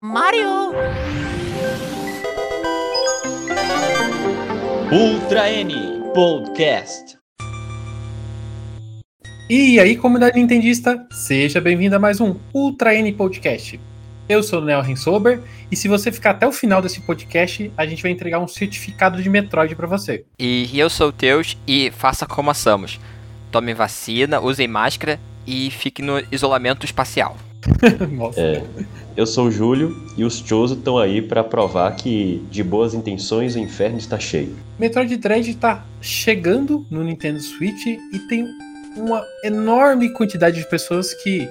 Mario! Ultra N Podcast. E aí, comunidade nintendista, seja bem-vindo a mais um Ultra N Podcast. Eu sou o Neo Rensober e se você ficar até o final desse podcast, a gente vai entregar um certificado de Metroid para você. E eu sou o Teus e faça como a Samus. Tome vacina, use máscara e fique no isolamento espacial. É, eu sou o Júlio e os Choso estão aí para provar que de boas intenções o inferno está cheio. Metroid Dread está chegando no Nintendo Switch e tem uma enorme quantidade de pessoas que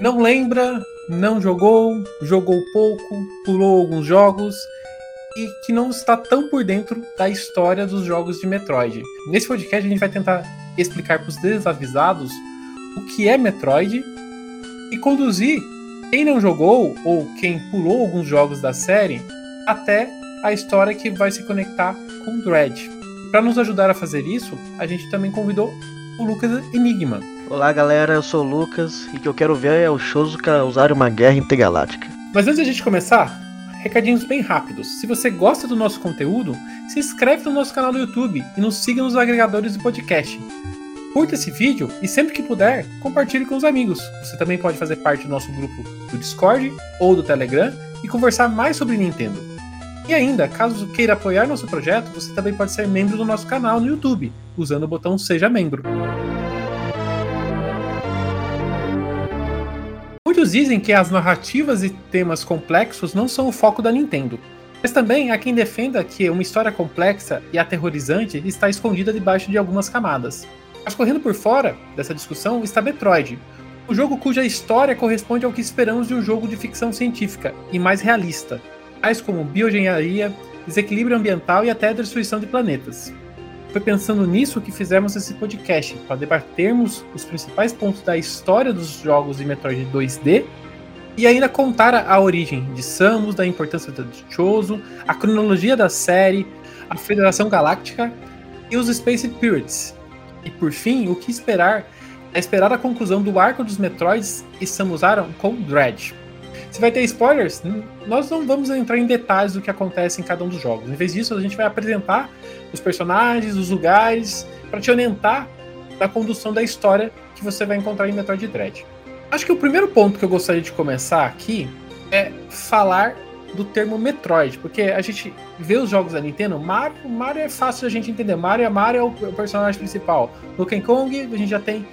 não lembra, não jogou, jogou pouco, pulou alguns jogos e que não está tão por dentro da história dos jogos de Metroid. Nesse podcast a gente vai tentar explicar para os desavisados o que é Metroid e conduzir quem não jogou ou quem pulou alguns jogos da série até a história que vai se conectar com Dread. Para nos ajudar a fazer isso, a gente também convidou o Lucas Enigma. Olá galera, eu sou o Lucas e o que eu quero ver é o Shozuka usar uma guerra intergaláctica. Mas antes de a gente começar, recadinhos bem rápidos. Se você gosta do nosso conteúdo, se inscreve no nosso canal do YouTube e nos siga nos agregadores de podcast. Curta esse vídeo e sempre que puder, compartilhe com os amigos. Você também pode fazer parte do nosso grupo do Discord ou do Telegram e conversar mais sobre Nintendo. E ainda, caso queira apoiar nosso projeto, você também pode ser membro do nosso canal no YouTube, usando o botão Seja Membro. Muitos dizem que as narrativas e temas complexos não são o foco da Nintendo. Mas também há quem defenda que uma história complexa e aterrorizante está escondida debaixo de algumas camadas. Mas correndo por fora dessa discussão está Metroid, o jogo cuja história corresponde ao que esperamos de um jogo de ficção científica e mais realista, tais como bioengenharia, desequilíbrio ambiental e até destruição de planetas. Foi pensando nisso que fizemos esse podcast, para debatermos os principais pontos da história dos jogos de Metroid 2D e ainda contar a origem de Samus, da importância do Choso, a cronologia da série, a Federação Galáctica e os Space Pirates. E por fim, o que esperar é esperar a conclusão do arco dos Metroids e Samus Aran com Dread. Se vai ter spoilers, nós não vamos entrar em detalhes do que acontece em cada um dos jogos. Em vez disso, a gente vai apresentar os personagens, os lugares, para te orientar na condução da história que você vai encontrar em Metroid Dread. Acho que o primeiro ponto que eu gostaria de começar aqui é falar do termo Metroid, porque a gente vê os jogos da Nintendo, Mario, Mario é fácil a gente entender. Mario, Mario é o personagem principal. Donkey Kong, a gente já tem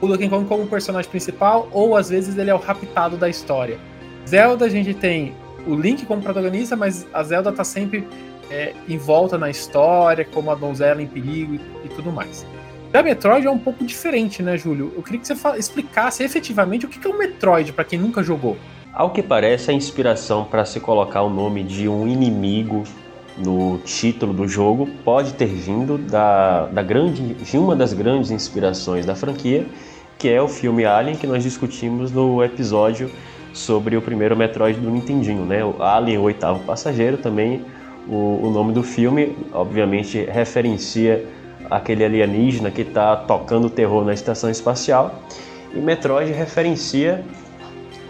o Donkey Kong como personagem principal, ou às vezes ele é o raptado da história. Zelda, a gente tem o Link como protagonista, mas a Zelda tá sempre é, em volta na história, como a donzela em perigo e, e tudo mais. Já Metroid é um pouco diferente, né, Júlio? Eu queria que você explicasse efetivamente o que é um Metroid para quem nunca jogou. Ao que parece, a inspiração para se colocar o nome de um inimigo no título do jogo pode ter vindo da, da grande, de uma das grandes inspirações da franquia, que é o filme Alien, que nós discutimos no episódio sobre o primeiro Metroid do Nintendinho, né? O Alien, o oitavo passageiro, também o, o nome do filme, obviamente, referencia aquele alienígena que está tocando terror na estação espacial. E Metroid referencia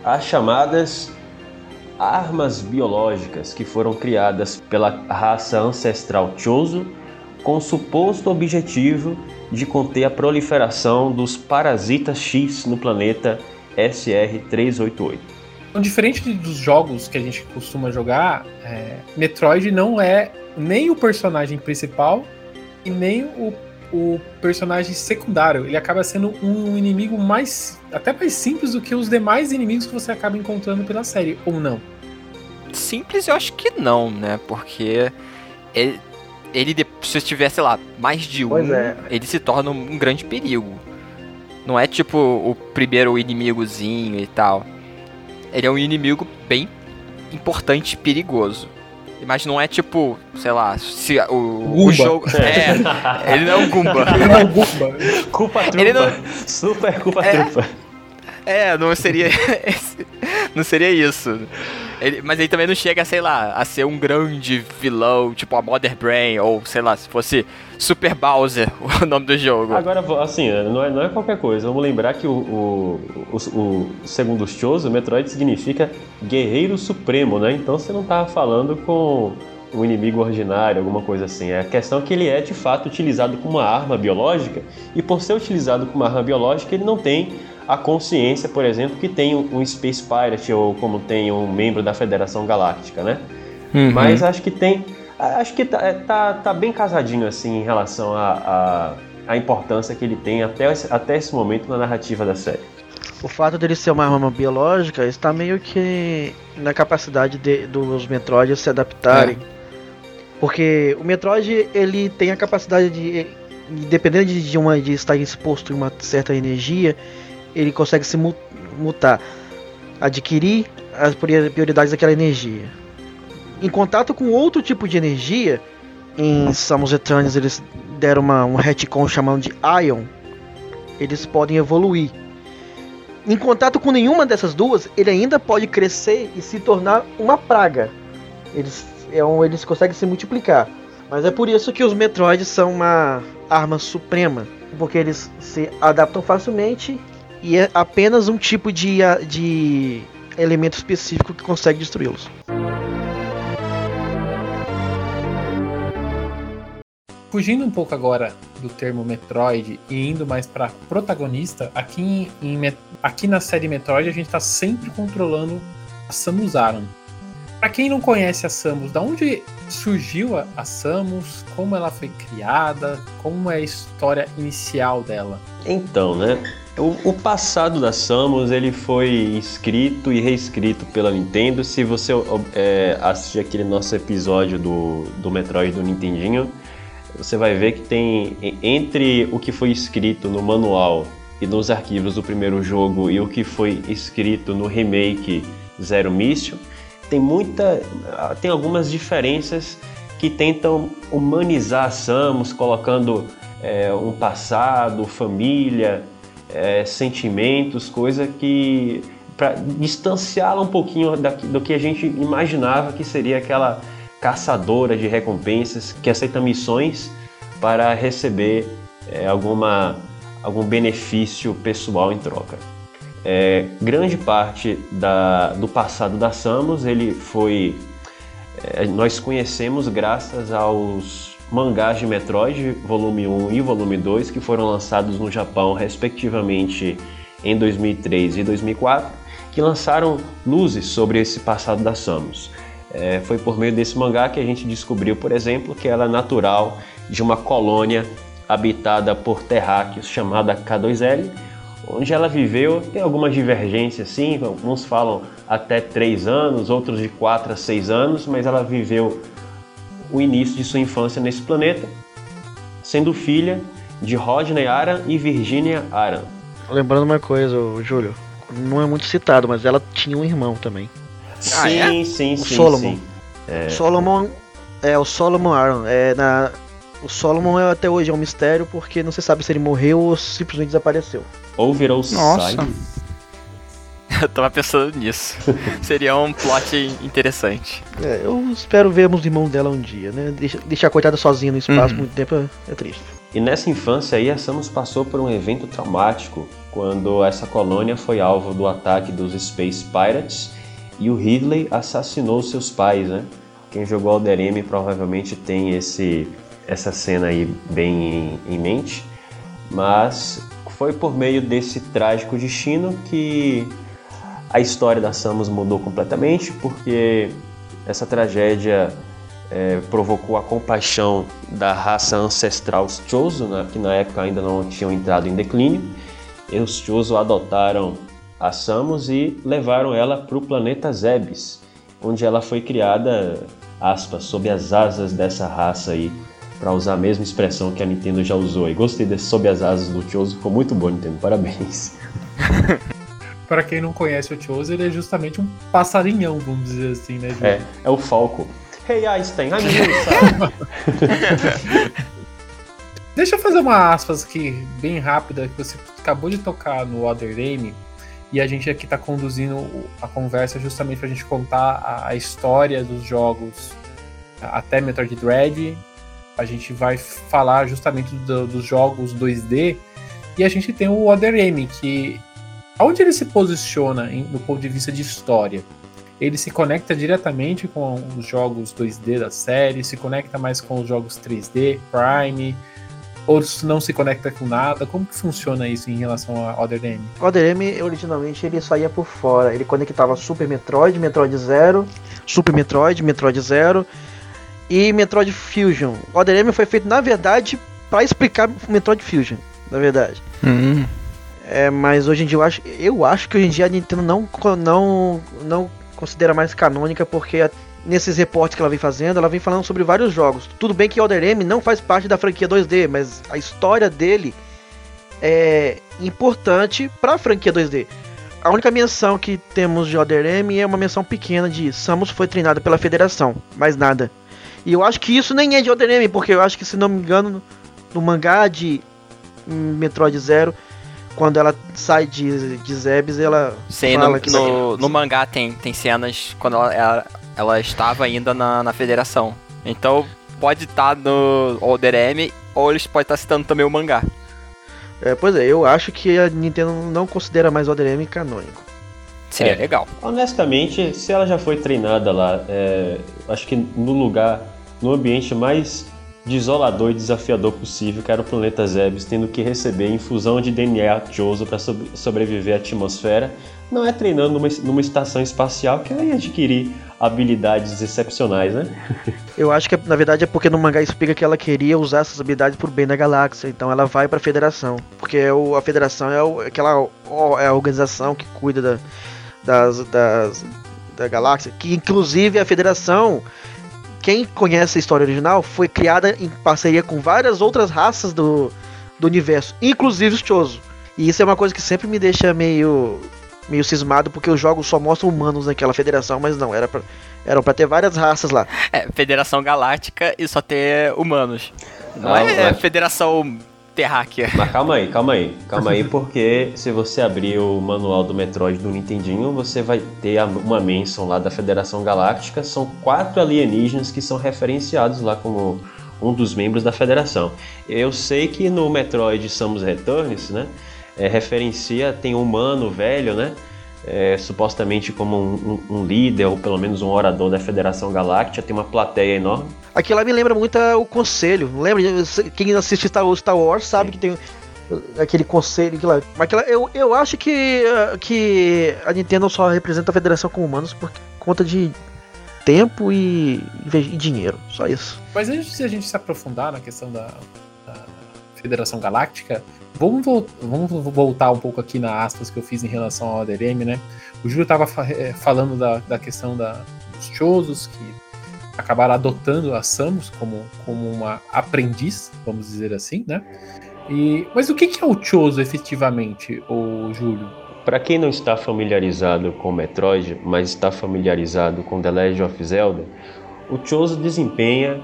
as chamadas armas biológicas que foram criadas pela raça ancestral Chozo com o suposto objetivo de conter a proliferação dos parasitas X no planeta SR-388. Então, diferente dos jogos que a gente costuma jogar, é, Metroid não é nem o personagem principal e nem o, o personagem secundário. Ele acaba sendo um inimigo mais. até mais simples do que os demais inimigos que você acaba encontrando pela série, ou não? Simples eu acho que não, né? Porque ele, ele se tiver, sei lá, mais de um, é. ele se torna um grande perigo. Não é tipo o primeiro inimigozinho e tal. Ele é um inimigo bem importante e perigoso. Mas não é tipo, sei lá, se o, o jogo. É, ele não é um Goomba. ele não é um Goomba. Culpa trupa. Não... Super culpa é, trupa. É, não seria. não seria isso. Ele, mas ele também não chega, sei lá, a ser um grande vilão, tipo a Mother Brain, ou sei lá, se fosse Super Bowser o nome do jogo. Agora, assim, não é, não é qualquer coisa. Vamos lembrar que o, o, o, o segundo os Choso, Metroid significa Guerreiro Supremo, né? Então você não tá falando com um inimigo ordinário, alguma coisa assim. É a questão é que ele é de fato utilizado como uma arma biológica, e por ser utilizado como uma arma biológica, ele não tem a consciência, por exemplo, que tem um Space Pirate ou como tem um membro da Federação Galáctica, né? Uhum. Mas acho que tem. Acho que tá, é, tá, tá bem casadinho assim em relação à a, a, a, importância que ele tem até, até esse momento na narrativa da série. O fato dele ser uma arma biológica está meio que na capacidade de, dos Metroids se adaptarem. É. Porque o Metroid ele tem a capacidade de, dependendo de, de, uma, de estar exposto a uma certa energia, ele consegue se mutar, adquirir as prioridades daquela energia. Em contato com outro tipo de energia, em Samus Eternos eles deram uma, um retcon chamando de Ion, eles podem evoluir. Em contato com nenhuma dessas duas, ele ainda pode crescer e se tornar uma praga. Eles é um, eles conseguem se multiplicar. Mas é por isso que os Metroids são uma arma suprema. Porque eles se adaptam facilmente e é apenas um tipo de, de elemento específico que consegue destruí-los. Fugindo um pouco agora do termo Metroid e indo mais para protagonista, aqui, em, aqui na série Metroid a gente está sempre controlando a Samus Aran. Para quem não conhece a Samus, da onde surgiu a, a Samus? Como ela foi criada? Como é a história inicial dela? Então, né? O, o, passado da Samus ele foi escrito e reescrito pela Nintendo. Se você é, assistir aquele nosso episódio do, do Metroid do Nintendinho, você vai ver que tem entre o que foi escrito no manual e nos arquivos do primeiro jogo e o que foi escrito no remake Zero Mission, tem muita. tem algumas diferenças que tentam humanizar Samus, colocando é, um passado, família, é, sentimentos, coisa que. para distanciá-la um pouquinho do que a gente imaginava que seria aquela caçadora de recompensas que aceita missões para receber é, alguma, algum benefício pessoal em troca. É, grande parte da, do passado da Samus ele foi é, nós conhecemos graças aos mangás de Metroid volume 1 e volume 2 que foram lançados no Japão respectivamente em 2003 e 2004 que lançaram luzes sobre esse passado da Samus. É, foi por meio desse mangá que a gente descobriu, por exemplo, que ela é natural de uma colônia habitada por terráqueos chamada K2L, onde ela viveu tem algumas divergências sim, uns falam até 3 anos, outros de 4 a 6 anos, mas ela viveu o início de sua infância nesse planeta, sendo filha de Rodney Aran e Virginia Aran. Lembrando uma coisa, Júlio, não é muito citado, mas ela tinha um irmão também. Sim, ah, é? sim, o sim. Solomon. Sim. É... Solomon é o Solomon Aran. É na o Solomon é, até hoje é um mistério porque não se sabe se ele morreu ou simplesmente desapareceu. Ou virou Nossa. Eu tava pensando nisso. Seria um plot interessante. É, eu espero vermos o irmão dela um dia, né? Deixar, deixar a coitada sozinha no espaço uhum. muito tempo é, é triste. E nessa infância aí, a Samus passou por um evento traumático quando essa colônia foi alvo do ataque dos Space Pirates e o Ridley assassinou seus pais, né? Quem jogou Alder M provavelmente tem esse essa cena aí bem em, em mente, mas foi por meio desse trágico destino que a história da Samus mudou completamente, porque essa tragédia é, provocou a compaixão da raça ancestral Chozo, né, que na época ainda não tinham entrado em declínio. E os Chozo adotaram a Samus e levaram ela para o planeta Zebes, onde ela foi criada, aspas, sob as asas dessa raça aí para usar a mesma expressão que a Nintendo já usou. E gostei desse sob as asas do Choso, ficou muito bom, Nintendo. Parabéns. para quem não conhece o Choso, ele é justamente um passarinhão, vamos dizer assim, né? É, é o Falco. Hey Einstein, I'm Deixa eu fazer uma aspas aqui, bem rápida, que você acabou de tocar no Other Name. E a gente aqui está conduzindo a conversa justamente para a gente contar a, história dos jogos até Metroid Dread. A gente vai falar justamente do, dos jogos 2D. E a gente tem o Other M, que onde ele se posiciona em, do ponto de vista de história? Ele se conecta diretamente com os jogos 2D da série, se conecta mais com os jogos 3D, Prime, ou não se conecta com nada? Como que funciona isso em relação a Other M? Other M, originalmente, ele saía por fora. Ele conectava Super Metroid, Metroid Zero, Super Metroid, Metroid Zero e Metroid Fusion. Other M foi feito, na verdade, para explicar Metroid Fusion, na verdade. Uhum. É, mas hoje em dia eu acho, eu acho que hoje em dia a Nintendo não, não, não considera mais canônica porque nesses reportes que ela vem fazendo, ela vem falando sobre vários jogos. Tudo bem que Other M não faz parte da franquia 2D, mas a história dele é importante para a franquia 2D. A única menção que temos de Other M é uma menção pequena de Samus foi treinada pela Federação, mais nada. E eu acho que isso nem é de Other M, porque eu acho que se não me engano no mangá de Metroid Zero quando ela sai de, de Zebes, ela. Sim, no, no, no, mangá tem, tem cenas quando ela, ela, ela estava ainda na, na federação. Então pode estar tá no Older M ou eles podem estar tá citando também o mangá. É, pois é, eu acho que a Nintendo não considera mais Older M canônico. Seria é, legal. Honestamente, se ela já foi treinada lá, é, acho que no lugar, no ambiente mais desolador e desafiador possível, que era o planeta Zebes, tendo que receber infusão de DNA Joso para sobre, sobreviver à atmosfera, não é treinando numa, numa estação espacial que ela ia adquirir habilidades excepcionais, né? Eu acho que na verdade é porque no mangá explica que ela queria usar essas habilidades pro bem da galáxia, então ela vai para a Federação, porque é o, a Federação é o, aquela é a organização que cuida da, das, das da galáxia, que inclusive a Federação quem conhece a história original, foi criada em parceria com várias outras raças do, do universo, inclusive os Chozo. E isso é uma coisa que sempre me deixa meio meio cismado, porque os jogos só mostram humanos naquela federação, mas não, era pra, eram para ter várias raças lá. É, Federação Galáctica e só ter humanos. Não, não é mas... Federação terráquea. Mas calma aí, calma aí, calma aí, porque se você abrir o manual do Metroid do Nintendinho, você vai ter uma menção lá da Federação Galáctica. São quatro alienígenas que são referenciados lá como um dos membros da Federação. Eu sei que no Metroid Samus Returns, né, é, referencia, tem um humano velho, né, é, supostamente como um, um, um, líder ou pelo menos um orador da Federação Galáctica, tem uma plateia enorme. Aquilo lá me lembra muito o Conselho, lembra? Quem assiste Star Wars, Star Wars sabe Sim. que tem aquele conselho que lá. Mas eu, eu acho que, que a Nintendo só representa a Federação com humanos por conta de tempo e, e dinheiro, só isso. Mas antes de a gente se aprofundar na questão da, da Federação Galáctica, Vamos, vamos voltar um pouco aqui na aspas que eu fiz em relação ao ADRM, né? O Júlio estava eh, falando da, da questão da, dos Chozos, que acabaram adotando a Samus como, como uma aprendiz, vamos dizer assim, né? E, mas o que, que é o Chozo efetivamente, o Júlio? Para quem não está familiarizado com Metroid, mas está familiarizado com The Legend of Zelda, o Chozo desempenha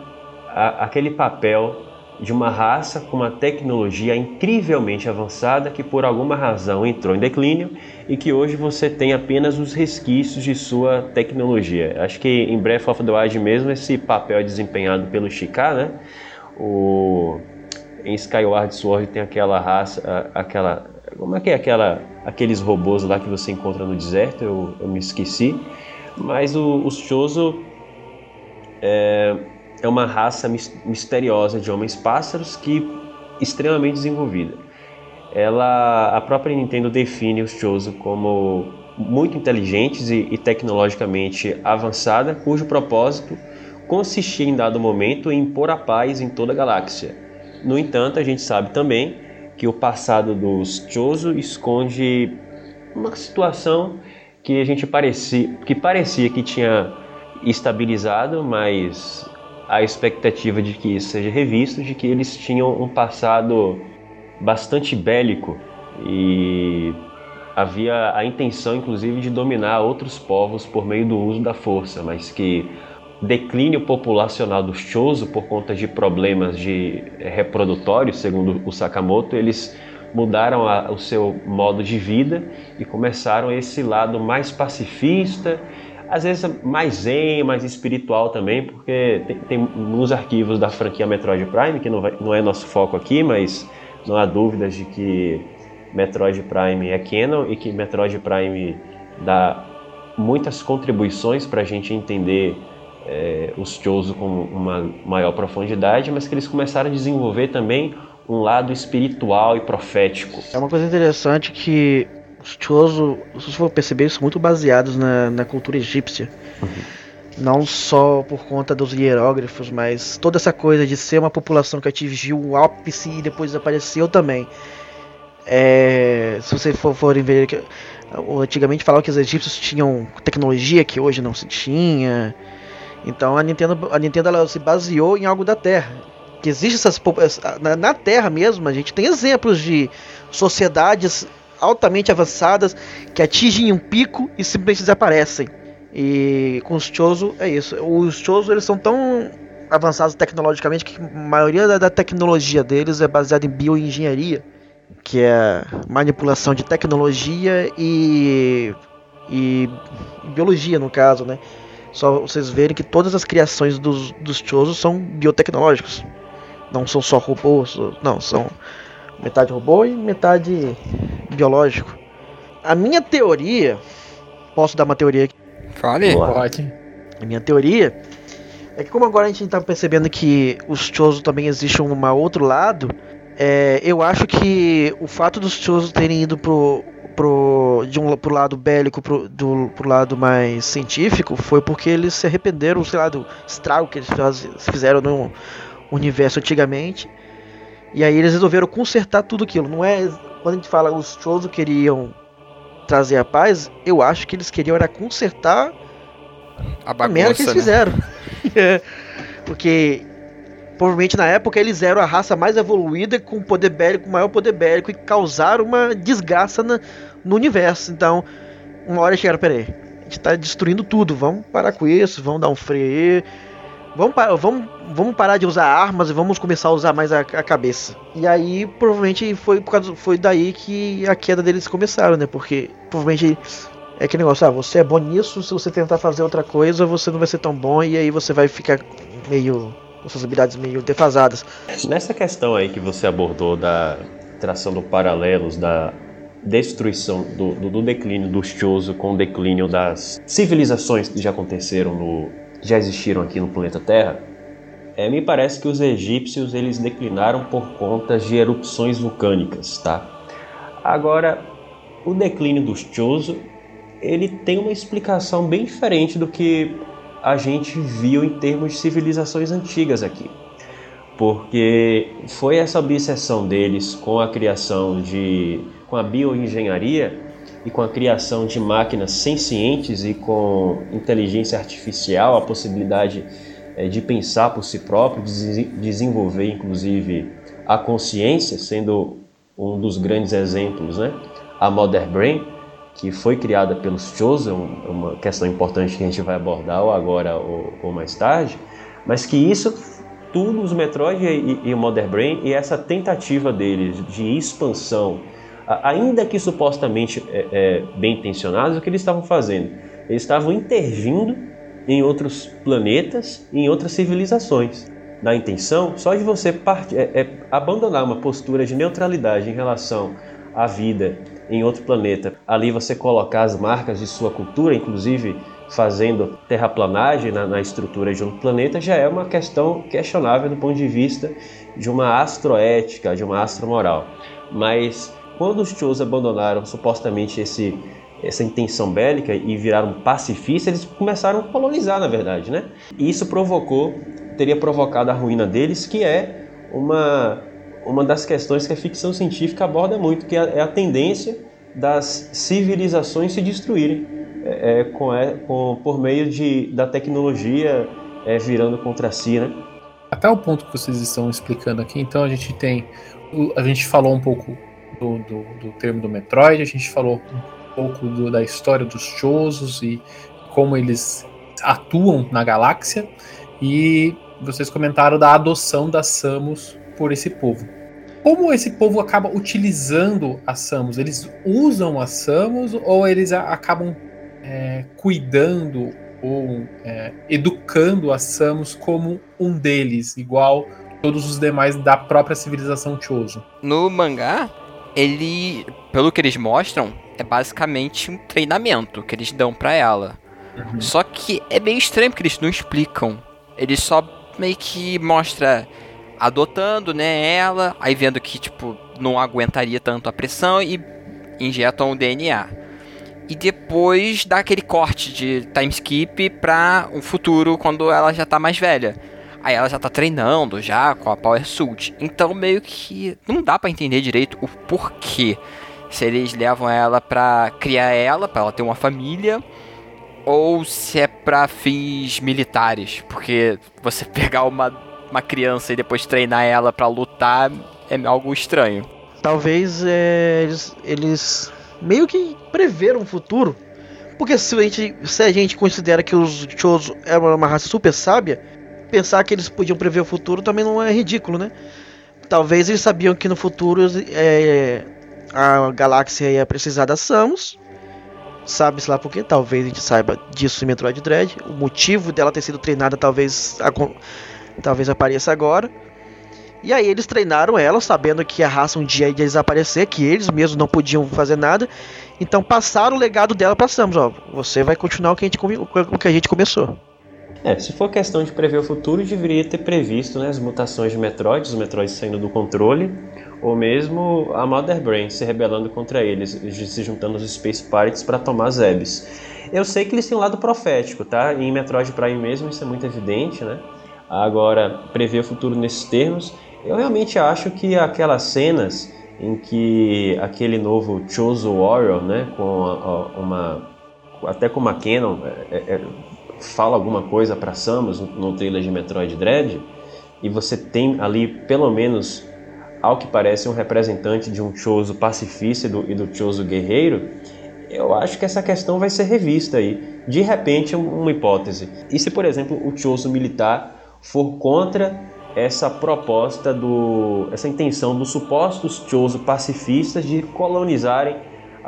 a, aquele papel de uma raça com uma tecnologia incrivelmente avançada que por alguma razão entrou em declínio e que hoje você tem apenas os resquícios de sua tecnologia. Acho que em Breath of the Wild mesmo esse papel é desempenhado pelo Chiká, né? O em Skyward Sword tem aquela raça, aquela como é que é aquela aqueles robôs lá que você encontra no deserto? Eu, eu me esqueci. Mas o, Chozo é, é uma raça misteriosa de homens pássaros que extremamente desenvolvida. Ela, a própria Nintendo define os Chozo como muito inteligentes e, e tecnologicamente avançada, cujo propósito consistia em dado momento em impor a paz em toda a galáxia. No entanto, a gente sabe também que o passado dos Chozo esconde uma situação que a gente parecia que parecia que tinha estabilizado, mas a expectativa de que isso seja revisto, de que eles tinham um passado bastante bélico e havia a intenção, inclusive, de dominar outros povos por meio do uso da força, mas que declínio populacional do Chozo por conta de problemas de reprodutórios, segundo o Sakamoto, eles mudaram a, o seu modo de vida e começaram esse lado mais pacifista, às vezes mais zen, mais espiritual também, porque tem, tem nos arquivos da franquia Metroid Prime, que não, vai, não é nosso foco aqui, mas não há dúvidas de que Metroid Prime é canon e que Metroid Prime dá muitas contribuições para a gente entender é, os Chozo com uma maior profundidade, mas que eles começaram a desenvolver também um lado espiritual e profético. É uma coisa interessante que os Chozo, se você for perceber, são muito baseados na, na cultura egípcia. Uhum. Não só por conta dos hierógrafos, mas toda essa coisa de ser uma população que atingiu o ápice e depois desapareceu também. É, se vocês for, forem ver, antigamente falavam que os egípcios tinham tecnologia que hoje não se tinha. Então a Nintendo, a Nintendo ela se baseou em algo da Terra. Que existe essas na, na Terra mesmo, a gente tem exemplos de sociedades altamente avançadas que atingem um pico e simplesmente desaparecem. E com os Chozo é isso. Os Chozo eles são tão avançados tecnologicamente que a maioria da, tecnologia deles é baseada em bioengenharia, que é manipulação de tecnologia e, e biologia no caso, né? Só vocês verem que todas as criações dos, dos são biotecnológicos. Não são só robôs, não, são metade robô e metade biológico. A minha teoria, posso dar uma teoria aqui? Fale. Pode. A minha teoria é que como agora a gente está percebendo que os Chozo também existe um outro lado, é, eu acho que o fato dos Chozo terem ido pro, pro, de um, pro lado bélico pro, do, pro lado mais científico foi porque eles se arrependeram, sei lá, do estrago que eles faz, fizeram no universo antigamente. E aí eles resolveram consertar tudo aquilo. Não é. Quando a gente fala os Chozo queriam trazer a paz, eu acho que eles queriam era consertar a, bagunça, a merda que eles né? fizeram. Porque provavelmente na época eles eram a raça mais evoluída com poder bélico, maior poder bélico e causaram uma desgraça na, no universo. Então, uma hora chegaram, peraí, a gente tá destruindo tudo, vamos parar com isso, vamos dar um freio. Vamos, vamos, vamos parar de usar armas e vamos começar a usar mais a, a cabeça. E aí, provavelmente, foi, por causa, foi daí que a queda deles começaram, né? Porque provavelmente é aquele negócio, ah, você é bom nisso, se você tentar fazer outra coisa, você não vai ser tão bom e aí você vai ficar meio com suas habilidades meio defasadas. Nessa questão aí que você abordou da traçando paralelos da destruição do, do, do declínio do Chozo com o declínio das civilizações que já aconteceram no já existiram aqui no planeta Terra, é, me parece que os egípcios eles declinaram por conta de erupções vulcânicas, tá? Agora, o declínio dos Chozo, ele tem uma explicação bem diferente do que a gente viu em termos de civilizações antigas aqui. Porque foi essa obsessão deles com a criação de com a bioengenharia e com a criação de máquinas sencientes e com inteligência artificial, a possibilidade é, de pensar por si próprio, de desenvolver inclusive a consciência, sendo um dos grandes exemplos, né? A Mother Brain, que foi criada pelos Chosen, uma questão importante que a gente vai abordar ou agora ou, ou mais tarde, mas que isso tudo os Metroid e, e o Mother Brain e essa tentativa deles de expansão ainda que supostamente é, é, bem intencionados, o que eles estavam fazendo? Eles estavam intervindo em outros planetas em outras civilizações. Na intenção, só de você part... é, é, abandonar uma postura de neutralidade em relação à vida em outro planeta, ali você colocar as marcas de sua cultura, inclusive fazendo terraplanagem na, na estrutura de um planeta, já é uma questão questionável do ponto de vista de uma astroética, de uma astromoral. Mas quando os Chos abandonaram supostamente esse, essa intenção bélica e viraram pacifistas, eles começaram a colonizar, na verdade, né? E isso provocou, teria provocado a ruína deles, que é uma, uma das questões que a ficção científica aborda muito, que é a tendência das civilizações se destruírem é, é com, é, com, por meio de, da tecnologia é, virando contra si, né? Até o ponto que vocês estão explicando aqui, então a gente tem, a gente falou um pouco do, do, do termo do Metroid, a gente falou um pouco do, da história dos Chozos e como eles atuam na galáxia, e vocês comentaram da adoção da Samus por esse povo. Como esse povo acaba utilizando a Samus? Eles usam a Samus ou eles acabam é, cuidando ou é, educando a Samus como um deles, igual todos os demais da própria civilização Chozo? No mangá, ele, pelo que eles mostram, é basicamente um treinamento que eles dão para ela. Uhum. Só que é meio estranho porque eles não explicam. Eles só meio que mostra adotando, né, ela, aí vendo que tipo não aguentaria tanto a pressão e injetam o DNA. E depois dá aquele corte de time skip pra um futuro quando ela já tá mais velha. Aí ela já tá treinando já com a Power Suit. Então meio que não dá para entender direito o porquê. Se eles levam ela pra criar ela, pra ela ter uma família, ou se é pra fins militares. Porque você pegar uma, uma criança e depois treinar ela para lutar é algo estranho. Talvez é, eles, eles meio que preveram o futuro. Porque se a gente, se a gente considera que os Chozo eram uma raça super sábia, pensar que eles podiam prever o futuro também não é ridículo, né? Talvez eles sabiam que no futuro é, a galáxia ia precisar da Samus. Sabe-se lá por quê? Talvez a gente saiba disso em Metroid Dread. O motivo dela ter sido treinada talvez, talvez apareça agora. E aí eles treinaram ela, sabendo que a raça um dia ia desaparecer, que eles mesmos não podiam fazer nada. Então passaram o legado dela para Samus, ó. Você vai continuar o que a gente, o que a gente começou. É, se for questão de prever o futuro, deveria ter previsto né, as mutações de Metroid, os Metroids saindo do controle, ou mesmo a Mother Brain se rebelando contra eles, se juntando aos Space Pirates para tomar Zebes. Eu sei que eles têm um lado profético, tá? Em Metroid Prime mesmo isso é muito evidente, né? Agora, prever o futuro nesses termos, eu realmente acho que aquelas cenas em que aquele novo Chozo Warrior, né, com uma até com uma Canon, é, é, é fala alguma coisa para Samus no, trailer de Metroid Dread, e você tem ali pelo menos ao que parece um representante de um Chozo pacifista e do, e do Chozo guerreiro, eu acho que essa questão vai ser revista aí. De repente, uma hipótese. E se, por exemplo, o Chozo militar for contra essa proposta do essa intenção dos supostos Chozo pacifistas de colonizarem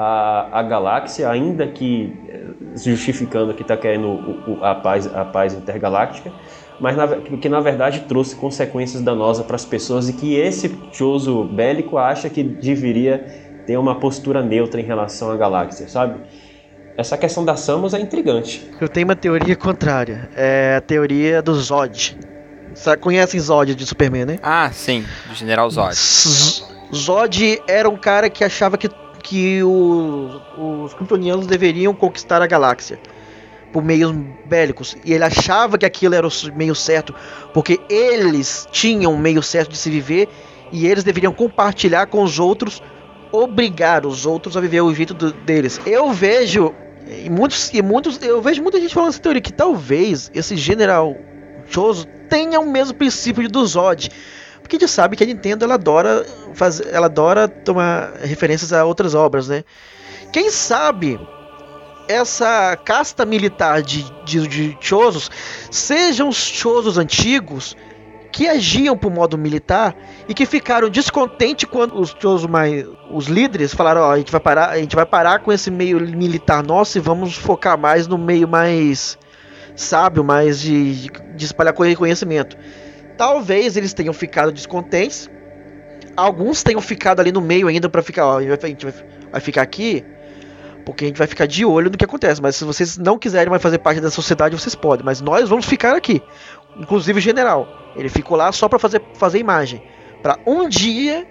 a, a galáxia, ainda que eh, justificando que está querendo o, o, a, paz, a paz intergaláctica, mas na, que na verdade trouxe consequências danosas para as pessoas e que esse Choso bélico acha que deveria ter uma postura neutra em relação à galáxia, sabe? Essa questão da Samus é intrigante. Eu tenho uma teoria contrária, é a teoria do Zod. Você conhece Zod de Superman, né? Ah, sim, do General Zod. Zod era um cara que achava que que o, os kryptonianos deveriam conquistar a galáxia por meios bélicos. E ele achava que aquilo era o meio certo, porque eles tinham um meio certo de se viver e eles deveriam compartilhar com os outros, obrigar os outros a viver o jeito do, deles. Eu vejo e muitos e muitos eu vejo muita gente falando essa teoria que talvez esse general Choso tenha o mesmo princípio do Zod porque a gente sabe que a Nintendo ela adora fazer, ela adora tomar referências a outras obras, né? Quem sabe essa casta militar de, de, de Chozos sejam os Chozos antigos que agiam por modo militar e que ficaram descontentes quando os Chozos mais os líderes falaram, ó, a gente vai parar, a gente vai parar com esse meio militar nosso e vamos focar mais no meio mais sábio, mais de, de espalhar conhecimento. Talvez eles tenham ficado descontentes. Alguns tenham ficado ali no meio ainda para ficar, ó, a gente vai, vai ficar aqui porque a gente vai ficar de olho no que acontece. Mas se vocês não quiserem mais fazer parte da sociedade, vocês podem. Mas nós vamos ficar aqui. Inclusive o general. Ele ficou lá só para fazer, fazer imagem. para um dia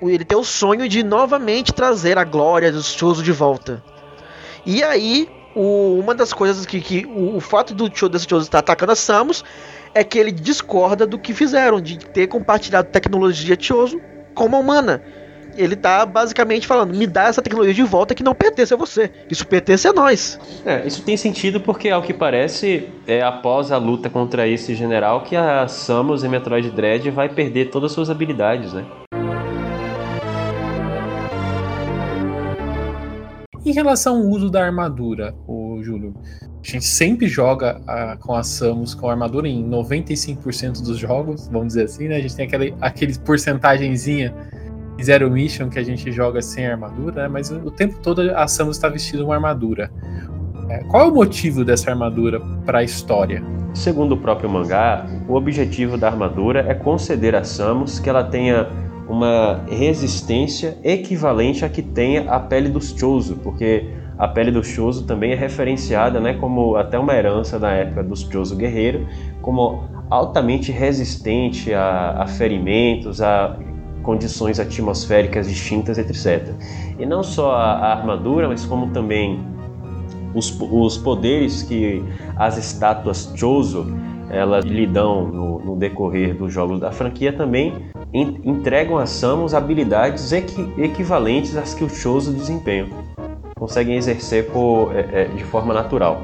ele ter o sonho de novamente trazer a glória do Choso de volta. E aí, o, uma das coisas que, que o, o fato do desse Choso estar atacando a Samus é que ele discorda do que fizeram, de ter compartilhado tecnologia Choso com uma humana. Ele tá basicamente falando: me dá essa tecnologia de volta que não pertence a você. Isso pertence a nós. É, isso tem sentido porque, ao que parece, é após a luta contra esse general que a Samus em Metroid Dread vai perder todas as suas habilidades, né? Em relação ao uso da armadura, o Júlio, a gente sempre joga a, com a Samus com a armadura em 95% dos jogos, vamos dizer assim, né? A gente tem aquele, aquele porcentagemzinha Zero Mission que a gente joga sem armadura, né? Mas o tempo todo a Samus está vestindo uma armadura. É, qual é o motivo dessa armadura para a história? Segundo o próprio mangá, o objetivo da armadura é conceder a Samus que ela tenha uma resistência equivalente à que tenha a pele dos Chozo, porque a pele do Chozo também é referenciada né, como até uma herança da época dos Chozo guerreiro, como altamente resistente a, a ferimentos, a condições atmosféricas distintas, etc. E não só a, a armadura, mas como também os, os, poderes que as estátuas Chozo elas lhe dão no, no decorrer dos jogos da franquia também entregam a Samus habilidades equi equivalentes às que o Chozo desempenham. Conseguem exercer por, é, é, de forma natural.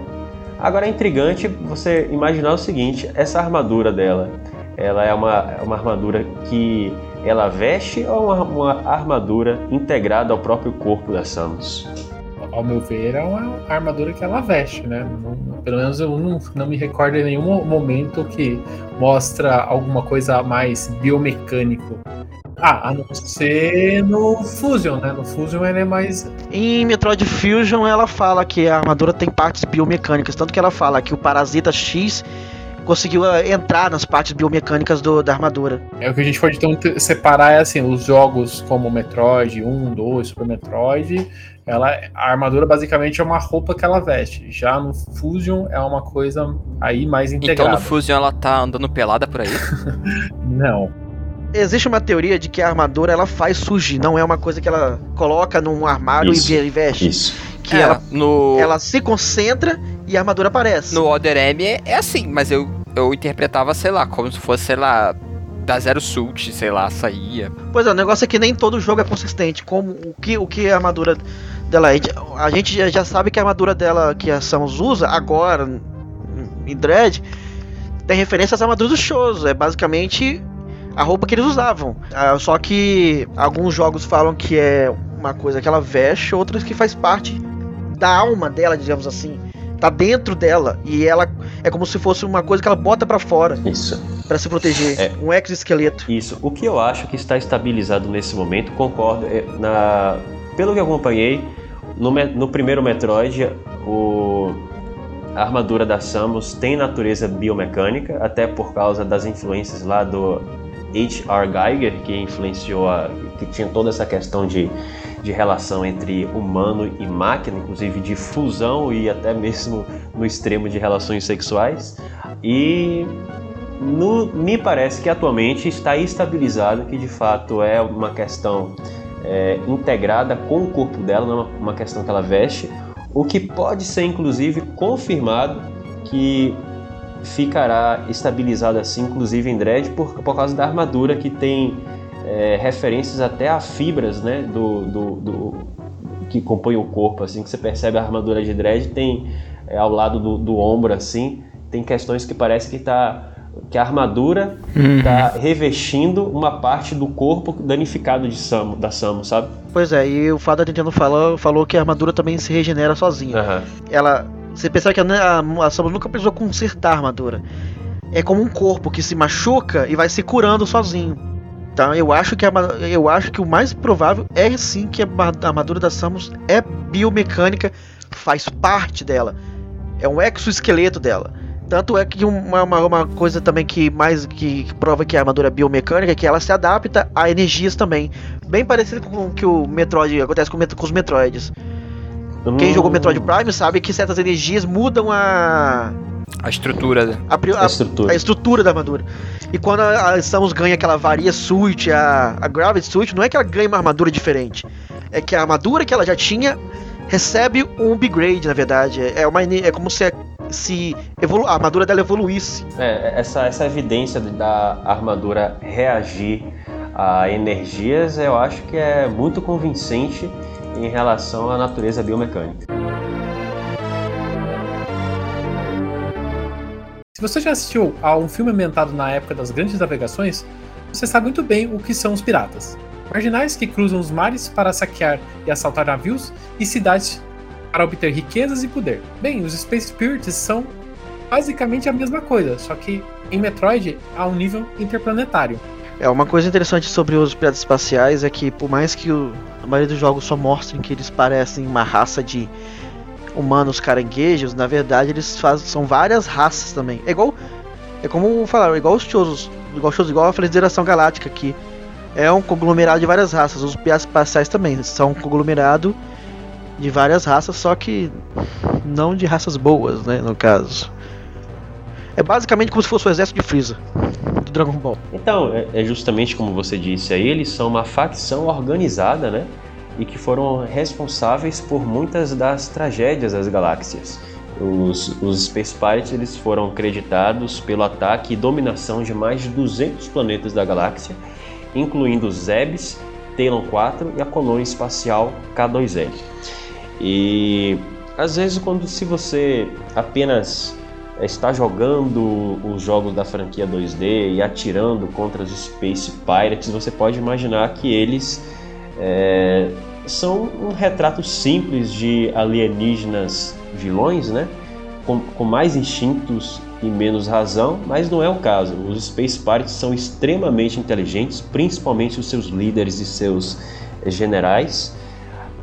Agora é intrigante você imaginar o seguinte: essa armadura dela, ela é uma, é uma armadura que ela veste ou uma, uma armadura integrada ao próprio corpo da Samus? Ao meu ver, é uma armadura que ela veste, né? Não, pelo menos eu não, não me recordo em nenhum momento que mostra alguma coisa mais biomecânico ah, a não ser no Fusion, né? No Fusion ele é mais. Em Metroid Fusion ela fala que a armadura tem partes biomecânicas, tanto que ela fala que o Parasita X conseguiu eh, entrar nas partes biomecânicas do, da armadura. É o que a gente pode então separar é assim, os jogos como Metroid 1, 2, Super Metroid, ela, a armadura basicamente é uma roupa que ela veste. Já no Fusion é uma coisa aí mais integrada. Então no Fusion ela tá andando pelada por aí? Não. Existe uma teoria de que a armadura ela faz surgir, não é uma coisa que ela coloca num armário Isso. e veste. Isso. Que é, ela, no... ela se concentra e a armadura aparece. No Other M é, é assim, mas eu eu interpretava, sei lá, como se fosse, sei lá, da Zero Sult, sei lá, saía. Pois é, o negócio é que nem todo jogo é consistente. Como o que, o que a armadura dela é. A gente já sabe que a armadura dela que a Samus usa agora em Dread tem referência às armaduras do Shows. É basicamente a roupa que eles usavam. Ah, só que alguns jogos falam que é uma coisa que ela veste, outros que faz parte da alma dela, digamos assim tá dentro dela e ela é como se fosse uma coisa que ela bota para fora. Isso. Para se proteger, é, um exoesqueleto. Isso. O que eu acho que está estabilizado nesse momento, concordo, é, na pelo que eu acompanhei, no, no primeiro Metroid, o a armadura da Samus tem natureza biomecânica, até por causa das influências lá do H.R. Geiger, que influenciou a, que tinha toda essa questão de de relação entre humano e máquina, inclusive de fusão e até mesmo no extremo de relações sexuais. E no, me parece que atualmente está estabilizado, que de fato é uma questão é, integrada com o corpo dela, não é uma, uma questão que ela veste, o que pode ser inclusive confirmado que ficará estabilizado assim, inclusive em dread, por, por causa da armadura que tem é, referências até a fibras, né, do, do, do, que compõem o corpo, assim, que você percebe a armadura de dread tem é, ao lado do, do, ombro, assim, tem questões que parece que tá que a armadura está uhum. revestindo uma parte do corpo danificado de Samu, da Samu, sabe? Pois é, e o Fada Nintendo falou, falou que a armadura também se regenera sozinha. Uhum. Ela, você pensa que a, a, a Samus nunca precisou consertar a armadura. É como um corpo que se machuca e vai se curando sozinho. Então eu acho que a, eu acho que o mais provável é sim que a armadura da Samus é biomecânica, faz parte dela. É um exoesqueleto dela. Tanto é que uma, uma, uma, coisa também que mais que prova que a armadura é biomecânica é que ela se adapta a energias também. Bem parecido com o que o Metroid acontece com, com os Metroids. Quem jogou Metroid Prime sabe que certas energias mudam a a estrutura. A, a, a, estrutura. a estrutura da armadura. E quando a, a Samus ganha aquela varia suit, a, a Gravity suit, não é que ela ganha uma armadura diferente. É que a armadura que ela já tinha recebe um upgrade, na verdade. É, uma, é como se, se evolu a armadura dela evoluísse. É, essa, essa evidência da armadura reagir a energias, eu acho que é muito convincente em relação à natureza biomecânica. Se você já assistiu a um filme ambientado na época das grandes navegações, você sabe muito bem o que são os piratas. Marginais que cruzam os mares para saquear e assaltar navios e cidades para obter riquezas e poder. Bem, os Space Spirits são basicamente a mesma coisa, só que em Metroid a um nível interplanetário. É, uma coisa interessante sobre os piratas espaciais é que por mais que o, a maioria dos jogos só mostrem que eles parecem uma raça de humanos caranguejos, na verdade eles fazem, são várias raças também. É igual é como falar, igual os Chozos, igual Chozos, igual a Federação Galáctica que é um conglomerado de várias raças. Os piratas espaciais também são um conglomerado de várias raças, só que não de raças boas, né, no caso. É basicamente como se fosse o exército de Freeza do Dragon Ball. Então, é, é justamente como você disse aí, eles são uma facção organizada, né? E que foram responsáveis por muitas das tragédias das galáxias. Os, os Space Pirates eles foram creditados pelo ataque e dominação de mais de 200 planetas da galáxia, incluindo Zebes, Talon 4 e a colônia espacial K2L. E às vezes quando se você apenas está jogando os jogos da franquia 2D e atirando contra os Space Pirates, você pode imaginar que eles é, são um retrato simples de alienígenas vilões, né? Com, com, mais instintos e menos razão, mas não é o caso. Os Space Pirates são extremamente inteligentes, principalmente os seus líderes e seus generais.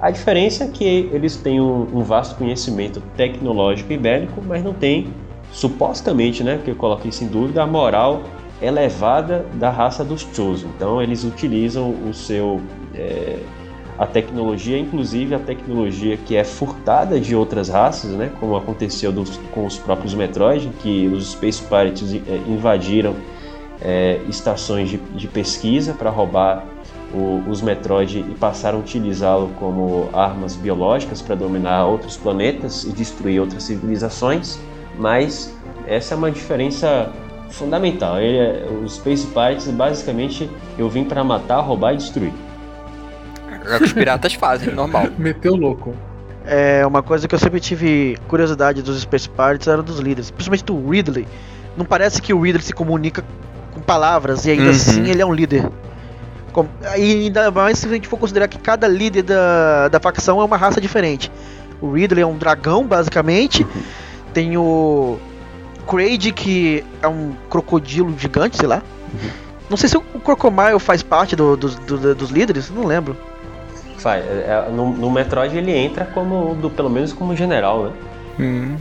A diferença é que eles têm um, um vasto conhecimento tecnológico e bélico, mas não têm supostamente, né, que eu coloquei isso em dúvida, a moral elevada da raça dos Chosen. Então eles utilizam o seu é, a tecnologia, inclusive a tecnologia que é furtada de outras raças, né, como aconteceu dos, com os próprios Metroid, que os Space Pirates é, invadiram é, estações de, de pesquisa para roubar o, os Metroid e passaram a utilizá-lo como armas biológicas para dominar outros planetas e destruir outras civilizações mas essa é uma diferença fundamental. Ele, é, os Space Pirates, basicamente, eu vim para matar, roubar e destruir. É o que os piratas fazem, normal. Meteu louco. É uma coisa que eu sempre tive curiosidade dos Space Pirates era dos líderes, principalmente do Ridley. Não parece que o Ridley se comunica com palavras e ainda uhum. assim ele é um líder. E ainda mais se a gente for considerar que cada líder da, da facção é uma raça diferente. O Ridley é um dragão, basicamente. Uhum. Tem o Kraid, que é um crocodilo gigante, sei lá. Uhum. Não sei se o Crocomile faz parte do, do, do, dos líderes, não lembro. Faz. É, é, no, no, Metroid ele entra como, do, pelo menos como general, né? Uhum.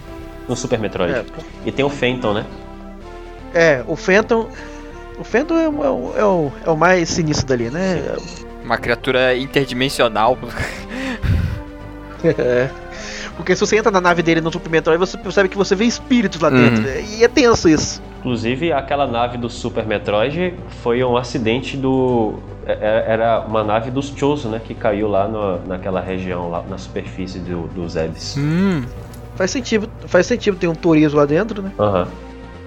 No Super Metroid. É. E tem o Phantom, né? É, o Phantom. O Phantom é, o, é o, é o mais sinistro dali, né? Uma criatura interdimensional. é. Porque se você entra na nave dele no Super Metroid, você percebe que você vê espíritos lá dentro. Uhum. E é tenso isso. Inclusive, aquela nave do Super Metroid foi um acidente do. É, é, era uma nave dos Chosen, né? Que caiu lá no, naquela região, lá na superfície do, dos Zebes. Hum. Faz sentido, faz sentido ter um Torizo lá dentro, né? Aham. Uhum.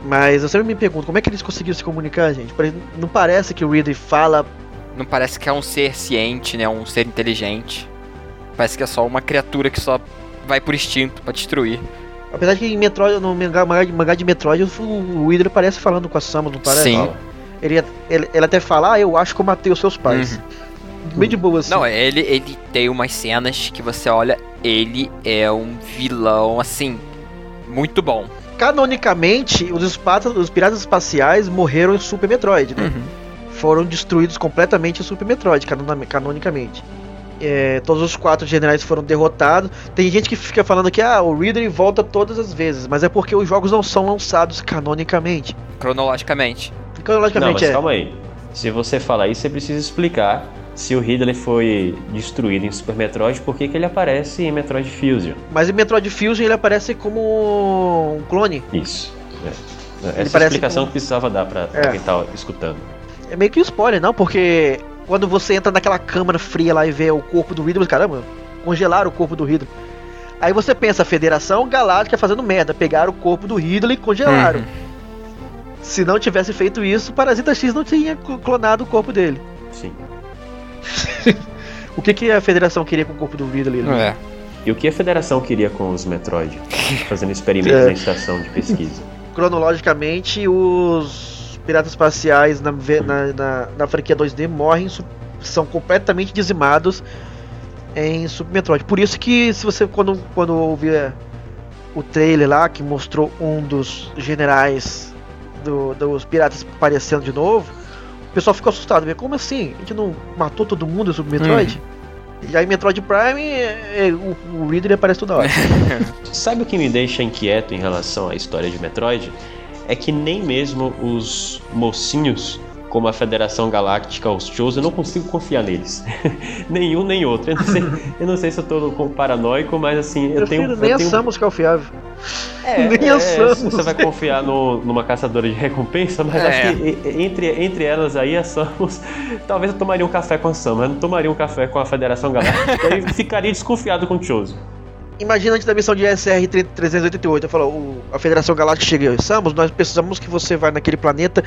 Mas eu sempre me pergunto, como é que eles conseguiram se comunicar, gente? Não parece que o Ridley fala. Não parece que é um ser ciente, né? Um ser inteligente. Parece que é só uma criatura que só vai por instinto pra destruir. Apesar de que em Metroid, no mangá, mangá de Metroid, o Widra parece falando com a Samus, não parece? Sim. Ele, ele, ele até fala, ah, eu acho que eu matei os seus pais. Uhum. Bem de boa assim. Não, ele, ele tem umas cenas que você olha, ele é um vilão, assim, muito bom. Canonicamente, os, espatas, os piratas espaciais morreram em Super Metroid, né? Uhum. Foram destruídos completamente em Super Metroid, canonicamente é, todos os quatro generais foram derrotados. Tem gente que fica falando que ah, o Ridley volta todas as vezes, mas é porque os jogos não são lançados canonicamente. Cronologicamente. Cronologicamente, não, mas é. calma aí. Se você falar isso, você precisa explicar se o Ridley foi destruído em Super Metroid, por que, que ele aparece em Metroid Fusion? Mas em Metroid Fusion ele aparece como um clone. Isso. É. Essa explicação como... que precisava dar pra, pra é. quem tá escutando. É meio que um spoiler, não? Porque quando você entra naquela câmara fria lá e vê o corpo do Ridley, caramba, congelaram o corpo do Ridley. Aí você pensa, a Federação Galáctica fazendo merda, pegaram o corpo do Ridley e congelaram. Uhum. Se não tivesse feito isso, Parasita X não tinha clonado o corpo dele. Sim. o que, que a Federação queria com o corpo do Ridley? Né? É. E o que a Federação queria com os Metroid? Fazendo experimentos é. na estação de pesquisa. Cronologicamente, os piratas espaciais na, na, na, na franquia 2D morrem, são completamente dizimados em Super Metroid. Por isso que se você quando quando ouvir o trailer lá que mostrou um dos generais do, dos piratas aparecendo de novo, o pessoal ficou assustado. Como assim? A gente não matou todo mundo em Super Metroid? Hum. E aí Metroid Prime, é, é, o, o Ridley aparece toda hora. Sabe o que me deixa inquieto em relação à história de Metroid? É que nem mesmo os mocinhos como a Federação Galáctica, os Chosen, eu não consigo confiar neles. Nenhum nem outro. Eu não, sei, eu não sei se eu tô paranoico, mas assim, eu, eu tenho. Nem eu tenho... a Samus confiável. É, nem é, a Samus. Você vai confiar no, numa caçadora de recompensa, mas é. acho que entre, entre elas aí, a Samus. Talvez eu tomaria um café com a Samus, mas não tomaria um café com a Federação Galáctica. e ficaria desconfiado com o Chosen. Imagina antes da missão de SR-388, eu falo, a Federação Galáctica chega e Samus, nós precisamos que você vá naquele planeta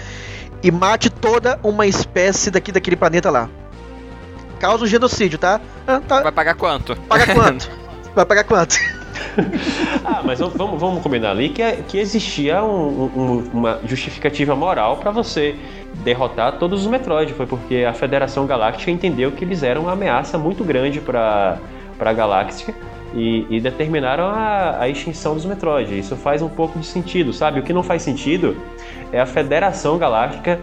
e mate toda uma espécie daqui daquele planeta lá. Causa um genocídio, tá? Ah, tá. Vai pagar quanto? Paga quanto? Vai pagar quanto? ah, mas vamos, vamos combinar ali que, que existia um, um, uma justificativa moral para você derrotar todos os Metroid. Foi porque a Federação Galáctica entendeu que eles eram uma ameaça muito grande para a galáxia e, e determinaram a, a, extinção dos Metroid. Isso faz um pouco de sentido, sabe? O que não faz sentido é a Federação Galáctica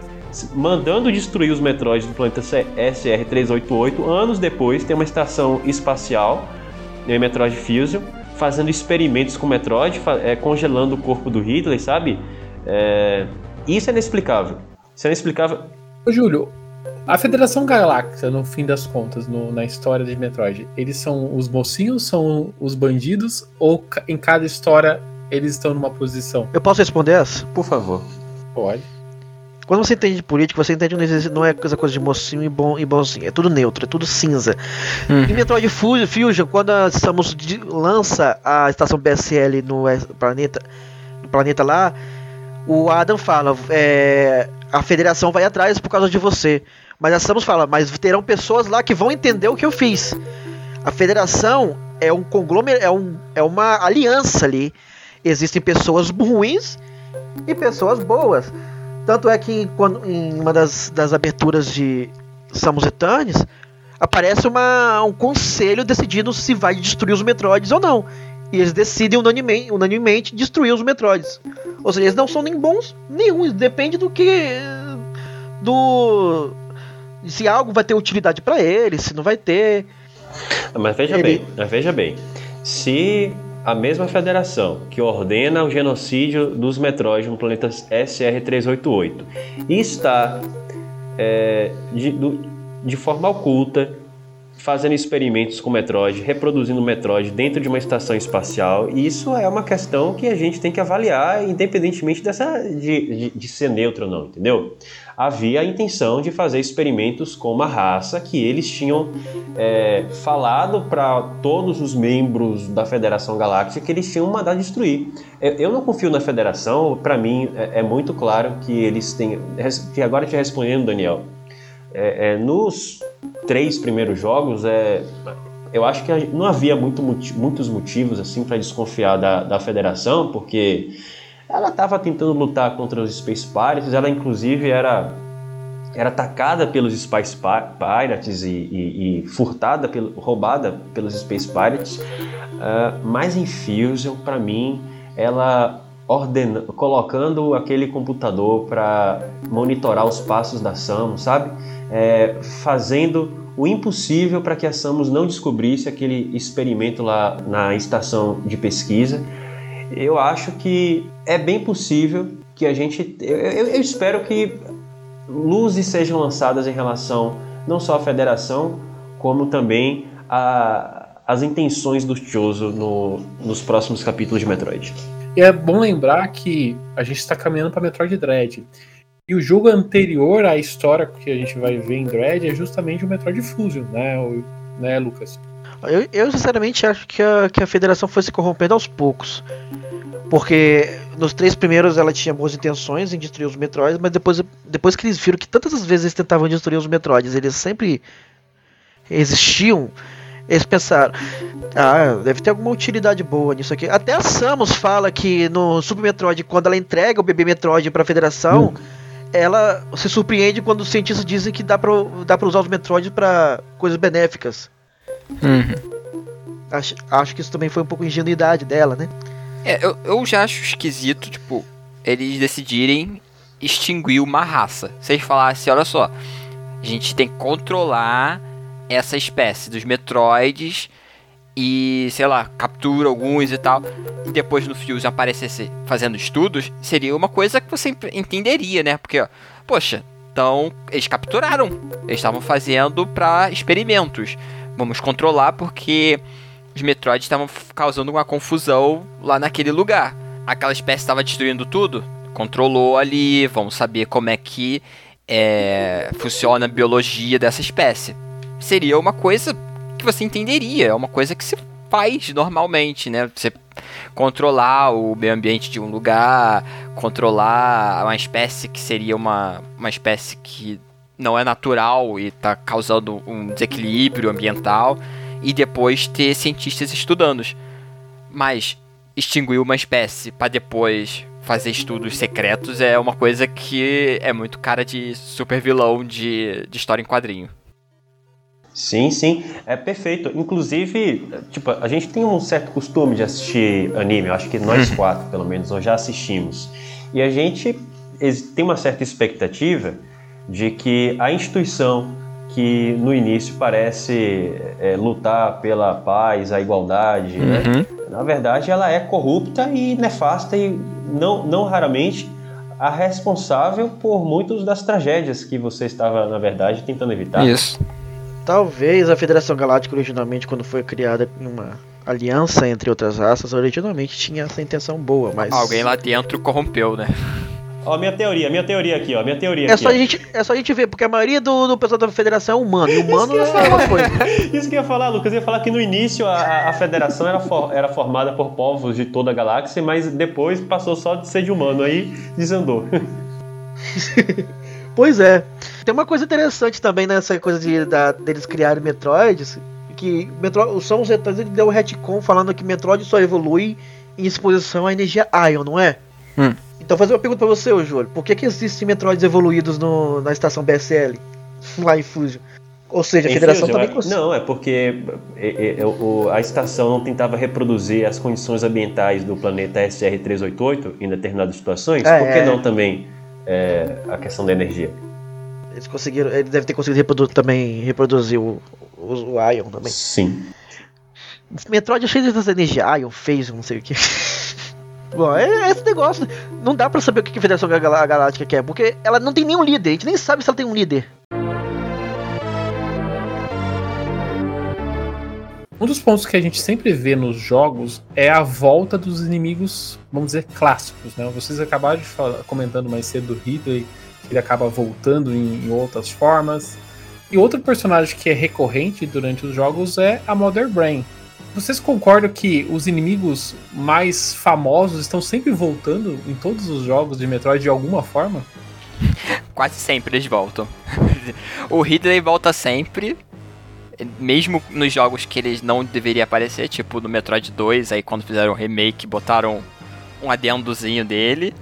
mandando destruir os Metroids do planeta SR-388. Anos depois, tem uma estação espacial, em Metroid Fusion, fazendo experimentos com o Metroid, é, congelando o corpo do Ridley, sabe? É, isso é inexplicável. Isso é inexplicável. Júlio, a Federação Galáctica, no fim das contas, no, na história de Metroid, eles são os mocinhos, são os bandidos, ou em cada história eles estão numa posição? Eu posso responder essa? Por favor. Pode. Quando você entende de política, você entende que não é coisa, coisa de mocinho e, bom, e bonzinho. É tudo neutro, é tudo cinza. Hum. Em Metroid Fusion, quando a Samus lança a estação BSL no planeta, no planeta lá, o Adam fala: é, a federação vai atrás por causa de você. Mas a Samus fala, mas terão pessoas lá que vão entender o que eu fiz. A federação é um conglomerado, é, um, é uma aliança ali. Existem pessoas ruins e pessoas boas. Tanto é que quando, em uma das, das aberturas de Samus Returns, aparece uma, um conselho decidindo se vai destruir os Metroids ou não. E eles decidem unanimemente, unanimemente destruir os Metroids. Ou seja, eles não são nem bons, nenhum. Depende do que. Do se algo vai ter utilidade para ele, se não vai ter. Mas veja ele... bem, mas veja bem, se a mesma federação que ordena o genocídio dos Metroid no planeta SR-388 está é, de, de forma oculta fazendo experimentos com Metroid, reproduzindo Metroid dentro de uma estação espacial, e isso é uma questão que a gente tem que avaliar, independentemente dessa de, de, de ser neutro ou não, entendeu? Havia a intenção de fazer experimentos com uma raça que eles tinham é, falado para todos os membros da Federação Galáctica que eles tinham mandado destruir. Eu, não confio na Federação, para mim é, é, muito claro que eles têm. Que agora te respondendo, Daniel, é, é, nos três primeiros jogos, é, eu acho que não havia muito, muitos motivos assim para desconfiar da, da federação, porque ela estava tentando lutar contra os Space Pirates, ela inclusive era era atacada pelos Space Pirates e, e, e furtada, pelo, roubada pelos Space Pirates, uh, mas em Fusion, para mim, ela ordena, colocando aquele computador para monitorar os passos da Samus, sabe? é, fazendo o impossível para que a Samus não descobrisse aquele experimento lá na estação de pesquisa. Eu acho que é bem possível que a gente. Eu, eu, eu espero que luzes sejam lançadas em relação não só à federação, como também a, as intenções do Choso no, nos próximos capítulos de Metroid. E é bom lembrar que a gente está caminhando para Metroid Dread. E o jogo anterior à história que a gente vai ver em Dread é justamente o Metroid Fusion, né, o, né Lucas? Eu, eu, sinceramente acho que a, que a federação foi se corrompendo aos poucos. Porque nos três primeiros ela tinha boas intenções em destruir os Metroids, mas depois, depois que eles viram que tantas vezes eles tentavam destruir os Metroids, eles sempre existiam, eles pensaram, ah, deve ter alguma utilidade boa nisso aqui. Até a Samus fala que no Super Metroid, quando ela entrega o bebê Metroid para a Federação, hum ela se surpreende quando os cientistas dizem que dá pra, dá usar os Metroids para coisas benéficas. Uhum. Acho, acho que isso também foi um pouco ingenuidade dela, né? É, eu, eu já acho esquisito, tipo, eles decidirem extinguir uma raça. Eles falassem, olha só, a gente tem que controlar essa espécie dos Metroids e, sei lá, captura alguns e tal, e depois no Fuse aparecesse fazendo estudos, seria uma coisa que você entenderia, né? Porque, ó, poxa, então eles capturaram, eles estavam fazendo para experimentos. Vamos controlar porque os Metroids estavam causando uma confusão lá naquele lugar. Aquela espécie estava destruindo tudo, controlou ali, vamos saber como é que é, funciona a biologia dessa espécie. Seria uma coisa que você entenderia. É uma coisa que se faz normalmente, né? Você controlar o meio ambiente de um lugar, controlar uma espécie que seria uma, uma espécie que não é natural e está causando um desequilíbrio ambiental, e depois ter cientistas estudando. Mas extinguir uma espécie para depois fazer estudos secretos é uma coisa que é muito cara de super vilão de, de história em quadrinho. Sim, sim, é perfeito. Inclusive, tipo, a gente tem um certo costume de assistir anime, eu acho que nós uhum. quatro, pelo menos, nós já assistimos. E a gente tem uma certa expectativa de que a instituição que no início parece é, lutar pela paz, a igualdade, né? uhum. né? na verdade ela é corrupta e nefasta e não, não raramente a responsável por muitas das tragédias que você estava, na verdade, tentando evitar. Isso. Talvez a Federação Galáctica originalmente, quando foi criada uma aliança entre outras raças, originalmente tinha essa intenção boa, mas. Alguém lá dentro corrompeu, né? Ó, minha teoria, minha teoria aqui, ó, minha teoria é aqui. Só a gente, é só a gente ver, porque a maioria do, do pessoal da federação é humano, e humano não é uma coisa. Isso que eu ia falar, Lucas, eu ia falar que no início a, a federação era, for, era formada por povos de toda a galáxia, mas depois passou só de ser de humano, aí desandou. Pois é. Tem uma coisa interessante também nessa coisa de, da, deles criarem Metroids, que Metro, o Samus Returns ele deu um retcon falando que Metroid só evolui em exposição à energia Ion, não é? Hum. Então fazer uma pergunta pra você, Júlio. Por que, que existem Metroids evoluídos no, na estação BSL? Lá em Fusion? Ou seja, a federação também consegue. Não, é porque é, é, é, a estação não tentava reproduzir as condições ambientais do planeta SR-388 em determinadas situações. É, Por que é. não também é, a questão da energia. Eles conseguiram. Ele deve ter conseguido reprodu também reproduzir o, o, o Ion também. Sim. Metroid é cheio dessa energia. Ion fez não sei o que. Bom, é, é, esse negócio. Não dá pra saber o que a Federação Galáctica quer, porque ela não tem nenhum líder. A gente nem sabe se ela tem um líder. Um dos pontos que a gente sempre vê nos jogos é a volta dos inimigos, vamos dizer, clássicos. Né? Vocês acabaram de falar, comentando mais cedo do Ridley, que ele acaba voltando em, em, outras formas. E outro personagem que é recorrente durante os jogos é a Mother Brain. Vocês concordam que os inimigos mais famosos estão sempre voltando em todos os jogos de Metroid de alguma forma? Quase sempre eles voltam. o Ridley volta sempre, mesmo nos jogos que eles não deveriam aparecer, tipo no Metroid 2, aí quando fizeram o remake, botaram um adendozinho dele.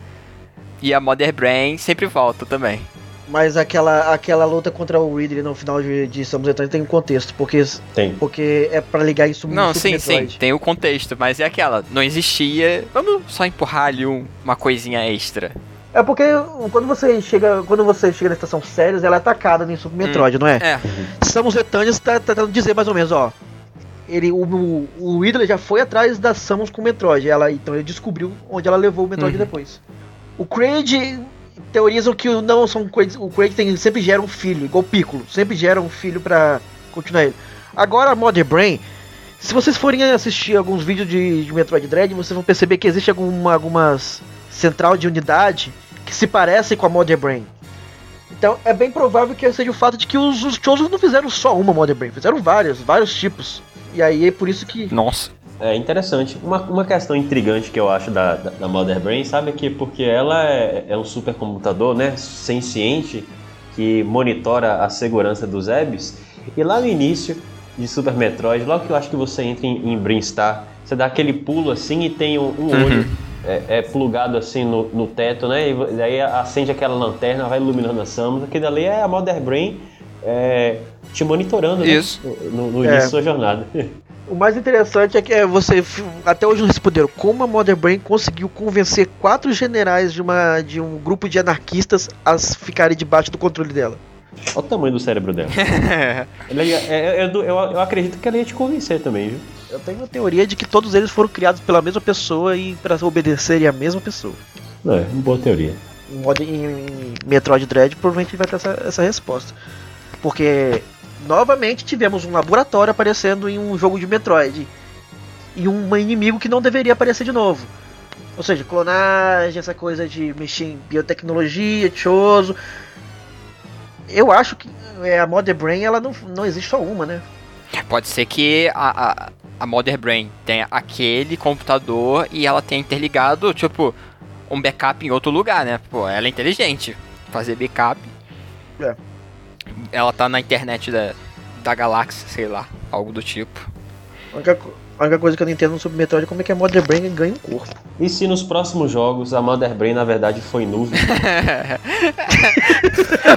E a Mother Brain sempre volta também. Mas aquela, aquela luta contra o Ridley no final de, de Samus Returns tem um contexto, porque, tem. porque é para ligar isso Não, sim, Metroid. sim, tem o contexto, mas é aquela, não existia, vamos só empurrar ali um, uma coisinha extra. É porque quando você chega, quando você chega na estação Sérios, ela é atacada no Super Metroid, hum, não é? É. Samus Returns tá, tá tentando dizer mais ou menos, ó. Ele, o, o, o Ridley já foi atrás da Samus com o Metroid. Ela, então ele descobriu onde ela levou o Metroid uhum. depois. O Kraid teorizam que não são o Kraid tem, sempre gera um filho, igual o Piccolo, sempre gera um filho para continuar ele. Agora a Mother Brain, se vocês forem assistir alguns vídeos de, de Metroid Dread, vocês vão perceber que existe alguma, algumas central de unidade que se parecem com a Mother Brain. Então é bem provável que seja o fato de que os, os não fizeram só uma Mother Brain, fizeram várias, vários tipos. E aí é por isso que. Nossa. É interessante. Uma, uma questão intrigante que eu acho da, da, da Mother Brain, sabe, que porque ela é, é um supercomputador, né, senciente, que monitora a segurança dos Ebs. E lá no início de Super Metroid, logo que eu acho que você entra em, em Brinstar, você dá aquele pulo assim e tem um, um uhum. olho é, é, plugado assim no, no teto, né? E daí acende aquela lanterna, vai iluminando a Samus. Aquilo ali é a Mother Brain é, te monitorando né? Isso. no, no início é. da sua jornada. O mais interessante é que é, você até hoje não responderam como a Mother Brain conseguiu convencer quatro generais de, uma, de um grupo de anarquistas a ficarem debaixo do controle dela. Olha o tamanho do cérebro dela. ia, é, eu, eu, eu, acredito que ela ia te convencer também, viu? Eu tenho uma teoria de que todos eles foram criados pela mesma pessoa e para obedecerem a mesma pessoa. É, uma boa teoria. Em, em Metroid Dread provavelmente vai ter essa, essa resposta. Porque novamente tivemos um laboratório aparecendo em um jogo de Metroid. E um inimigo que não deveria aparecer de novo. Ou seja, clonagem, essa coisa de mexer em biotecnologia, choso. Eu acho que é, a Mother Brain ela não, não existe só uma, né? Pode ser que a, a, a Mother Brain tenha aquele computador e ela tenha interligado, tipo, um backup em outro lugar, né? Pô, ela é inteligente. Fazer backup. É ela tá na internet da, da galáxia, sei lá, algo do tipo. A única, a única coisa que eu não entendo sobre Metroid é como é que a Mother Brain ganha um corpo. E se nos próximos jogos a Mother Brain na verdade foi nuvem?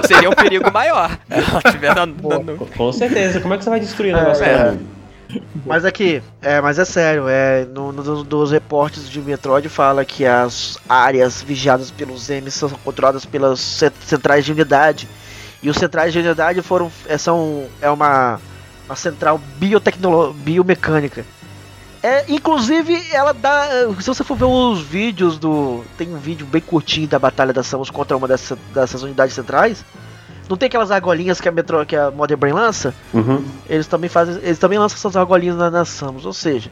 Seria um perigo maior. Ela tiver na, na, Com certeza, como é que você vai destruir o negócio é, da nuvem? Mas aqui, é, mas é sério, é, no, no, dos reportes de Metroid fala que as áreas vigiadas pelos M são controladas pelas centrais de unidade e os centrais de unidade foram é, são é uma, uma central biomecânica. É, inclusive, ela dá. Se você for ver os vídeos do. Tem um vídeo bem curtinho da Batalha da Samus contra uma dessas, dessas unidades centrais. Não tem aquelas argolinhas que a, Metro, que a Modern Brain lança? Uhum. Eles também fazem. Eles também lançam essas argolinhas na, na Samus. Ou seja,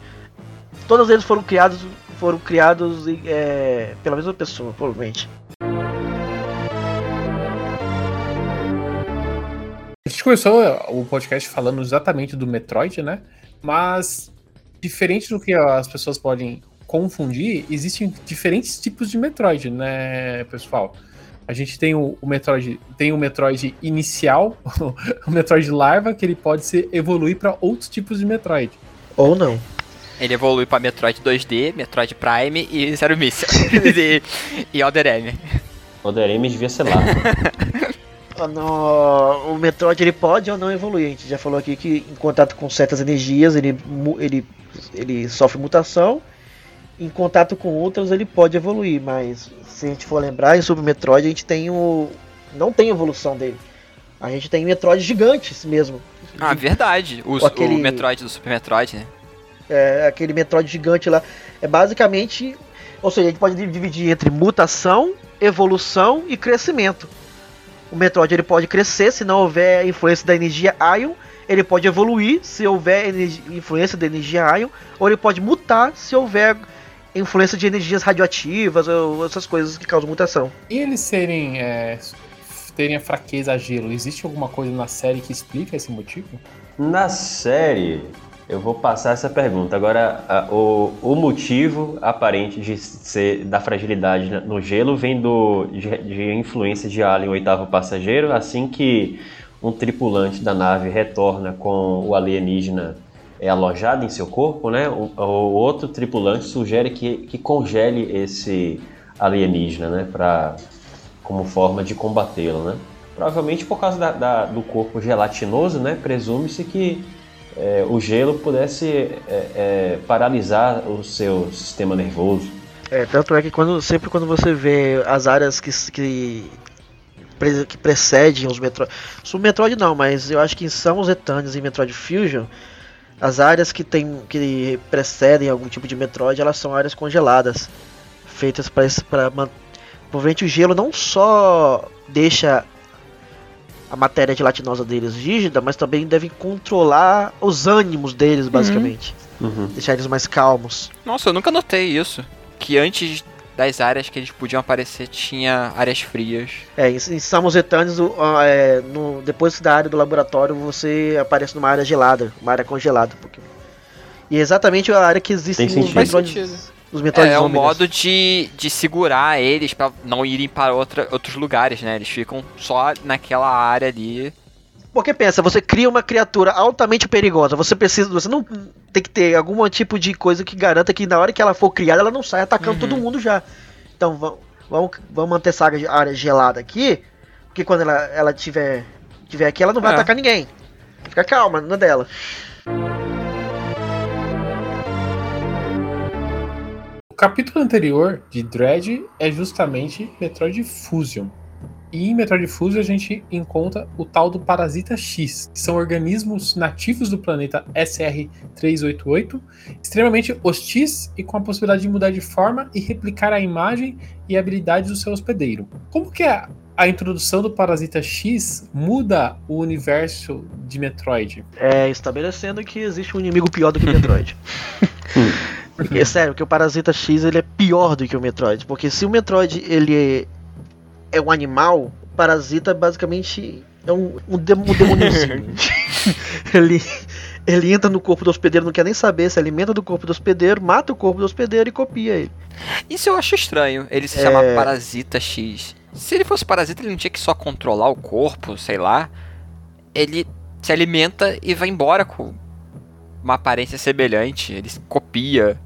todos eles foram criados. Foram criados é, pela mesma pessoa, provavelmente. Começou o podcast falando exatamente do Metroid, né? Mas, diferente do que as pessoas podem confundir, existem diferentes tipos de Metroid, né, pessoal? A gente tem o, o Metroid, tem o Metroid inicial, o Metroid larva, que ele pode ser evoluir para outros tipos de Metroid. Ou não. Ele evolui para Metroid 2D, Metroid Prime e Zero Mission. e, e Other M. Other M devia ser lá. no, o Metroid ele pode ou não evoluir. A gente já falou aqui que em contato com certas energias ele, ele, ele sofre mutação. Em contato com outras ele pode evoluir, mas se a gente for lembrar em Super Metroid a gente tem o não tem evolução dele. A gente tem Metroid gigantes mesmo. Ah, verdade. O, aquele, o Metroid do Super Metroid, né? É, aquele Metroid gigante lá. É basicamente. Ou seja, a gente pode dividir entre mutação, evolução e crescimento o Metroid ele pode crescer se não houver influência da energia Ion. Ele pode evoluir se houver influência da energia Ion. Ou ele pode mutar se houver influência de energias radioativas ou essas coisas que causam mutação. E eles serem. É, terem a fraqueza a gelo, existe alguma coisa na série que explica esse motivo? Na série, eu vou passar essa pergunta. Agora, a, o, o motivo aparente de ser da fragilidade no gelo vem do, de, de influência de Alien, o oitavo passageiro, assim que um tripulante da nave retorna com o alienígena é alojado em seu corpo, né? O, o outro tripulante sugere que, que congele esse alienígena, né? Pra, como forma de combatê-lo, né? Provavelmente por causa da, da, do corpo gelatinoso, né? Presume-se que é, o gelo pudesse é, é, paralisar o seu sistema nervoso. É, tanto é que quando, sempre quando você vê as áreas que, que, que precedem os Metroid. O Metroid não, mas eu acho que são os Eternos e Metroid Fusion. As áreas que, tem, que precedem algum tipo de Metroid, elas são áreas congeladas. Feitas para. Provavelmente o gelo não só deixa a matéria gelatinosa deles rígida, mas também devem controlar os ânimos deles, uhum. basicamente. Uhum. Deixar eles mais calmos. Nossa, eu nunca notei isso. Que antes das áreas que eles podiam aparecer tinha áreas frias. É, em, em Samus Eternos, uh, é, no, depois da área do laboratório, você aparece numa área gelada, uma área congelada. Porque... E é exatamente a área que existe Tem nos Metroid, os Metroid é, é um modo de, de segurar eles para não irem para outra, outros lugares, né? Eles ficam só naquela área ali. Porque pensa, você cria uma criatura altamente perigosa, você precisa, você não tem que ter algum tipo de coisa que garanta que na hora que ela for criada, ela não sai atacando uhum. todo mundo já. Então vamos, vamos manter essa área gelada aqui, porque quando ela, ela tiver tiver aqui, ela não vai é. atacar ninguém. Fica calma, não é dela. O capítulo anterior de Dread é justamente Metroid Fusion. E em Metroid Fusion a gente encontra o tal do Parasita X, que são organismos nativos do planeta SR-388, extremamente hostis e com a possibilidade de mudar de forma e replicar a imagem e habilidades do seu hospedeiro. Como que é a introdução do Parasita X muda o universo de Metroid? É, estabelecendo que existe um inimigo pior do que Metroid. Porque, sério, que o Parasita X ele é pior do que o Metroid. Porque se o Metroid ele é é um animal, o parasita basicamente é um, um, dem um demôniozinho. ele, ele entra no corpo do hospedeiro, não quer nem saber, se alimenta do corpo do hospedeiro, mata o corpo do hospedeiro e copia ele. Isso eu acho estranho, ele se é... chama Parasita X. Se ele fosse parasita, ele não tinha que só controlar o corpo, sei lá. Ele se alimenta e vai embora com uma aparência semelhante. Ele copia.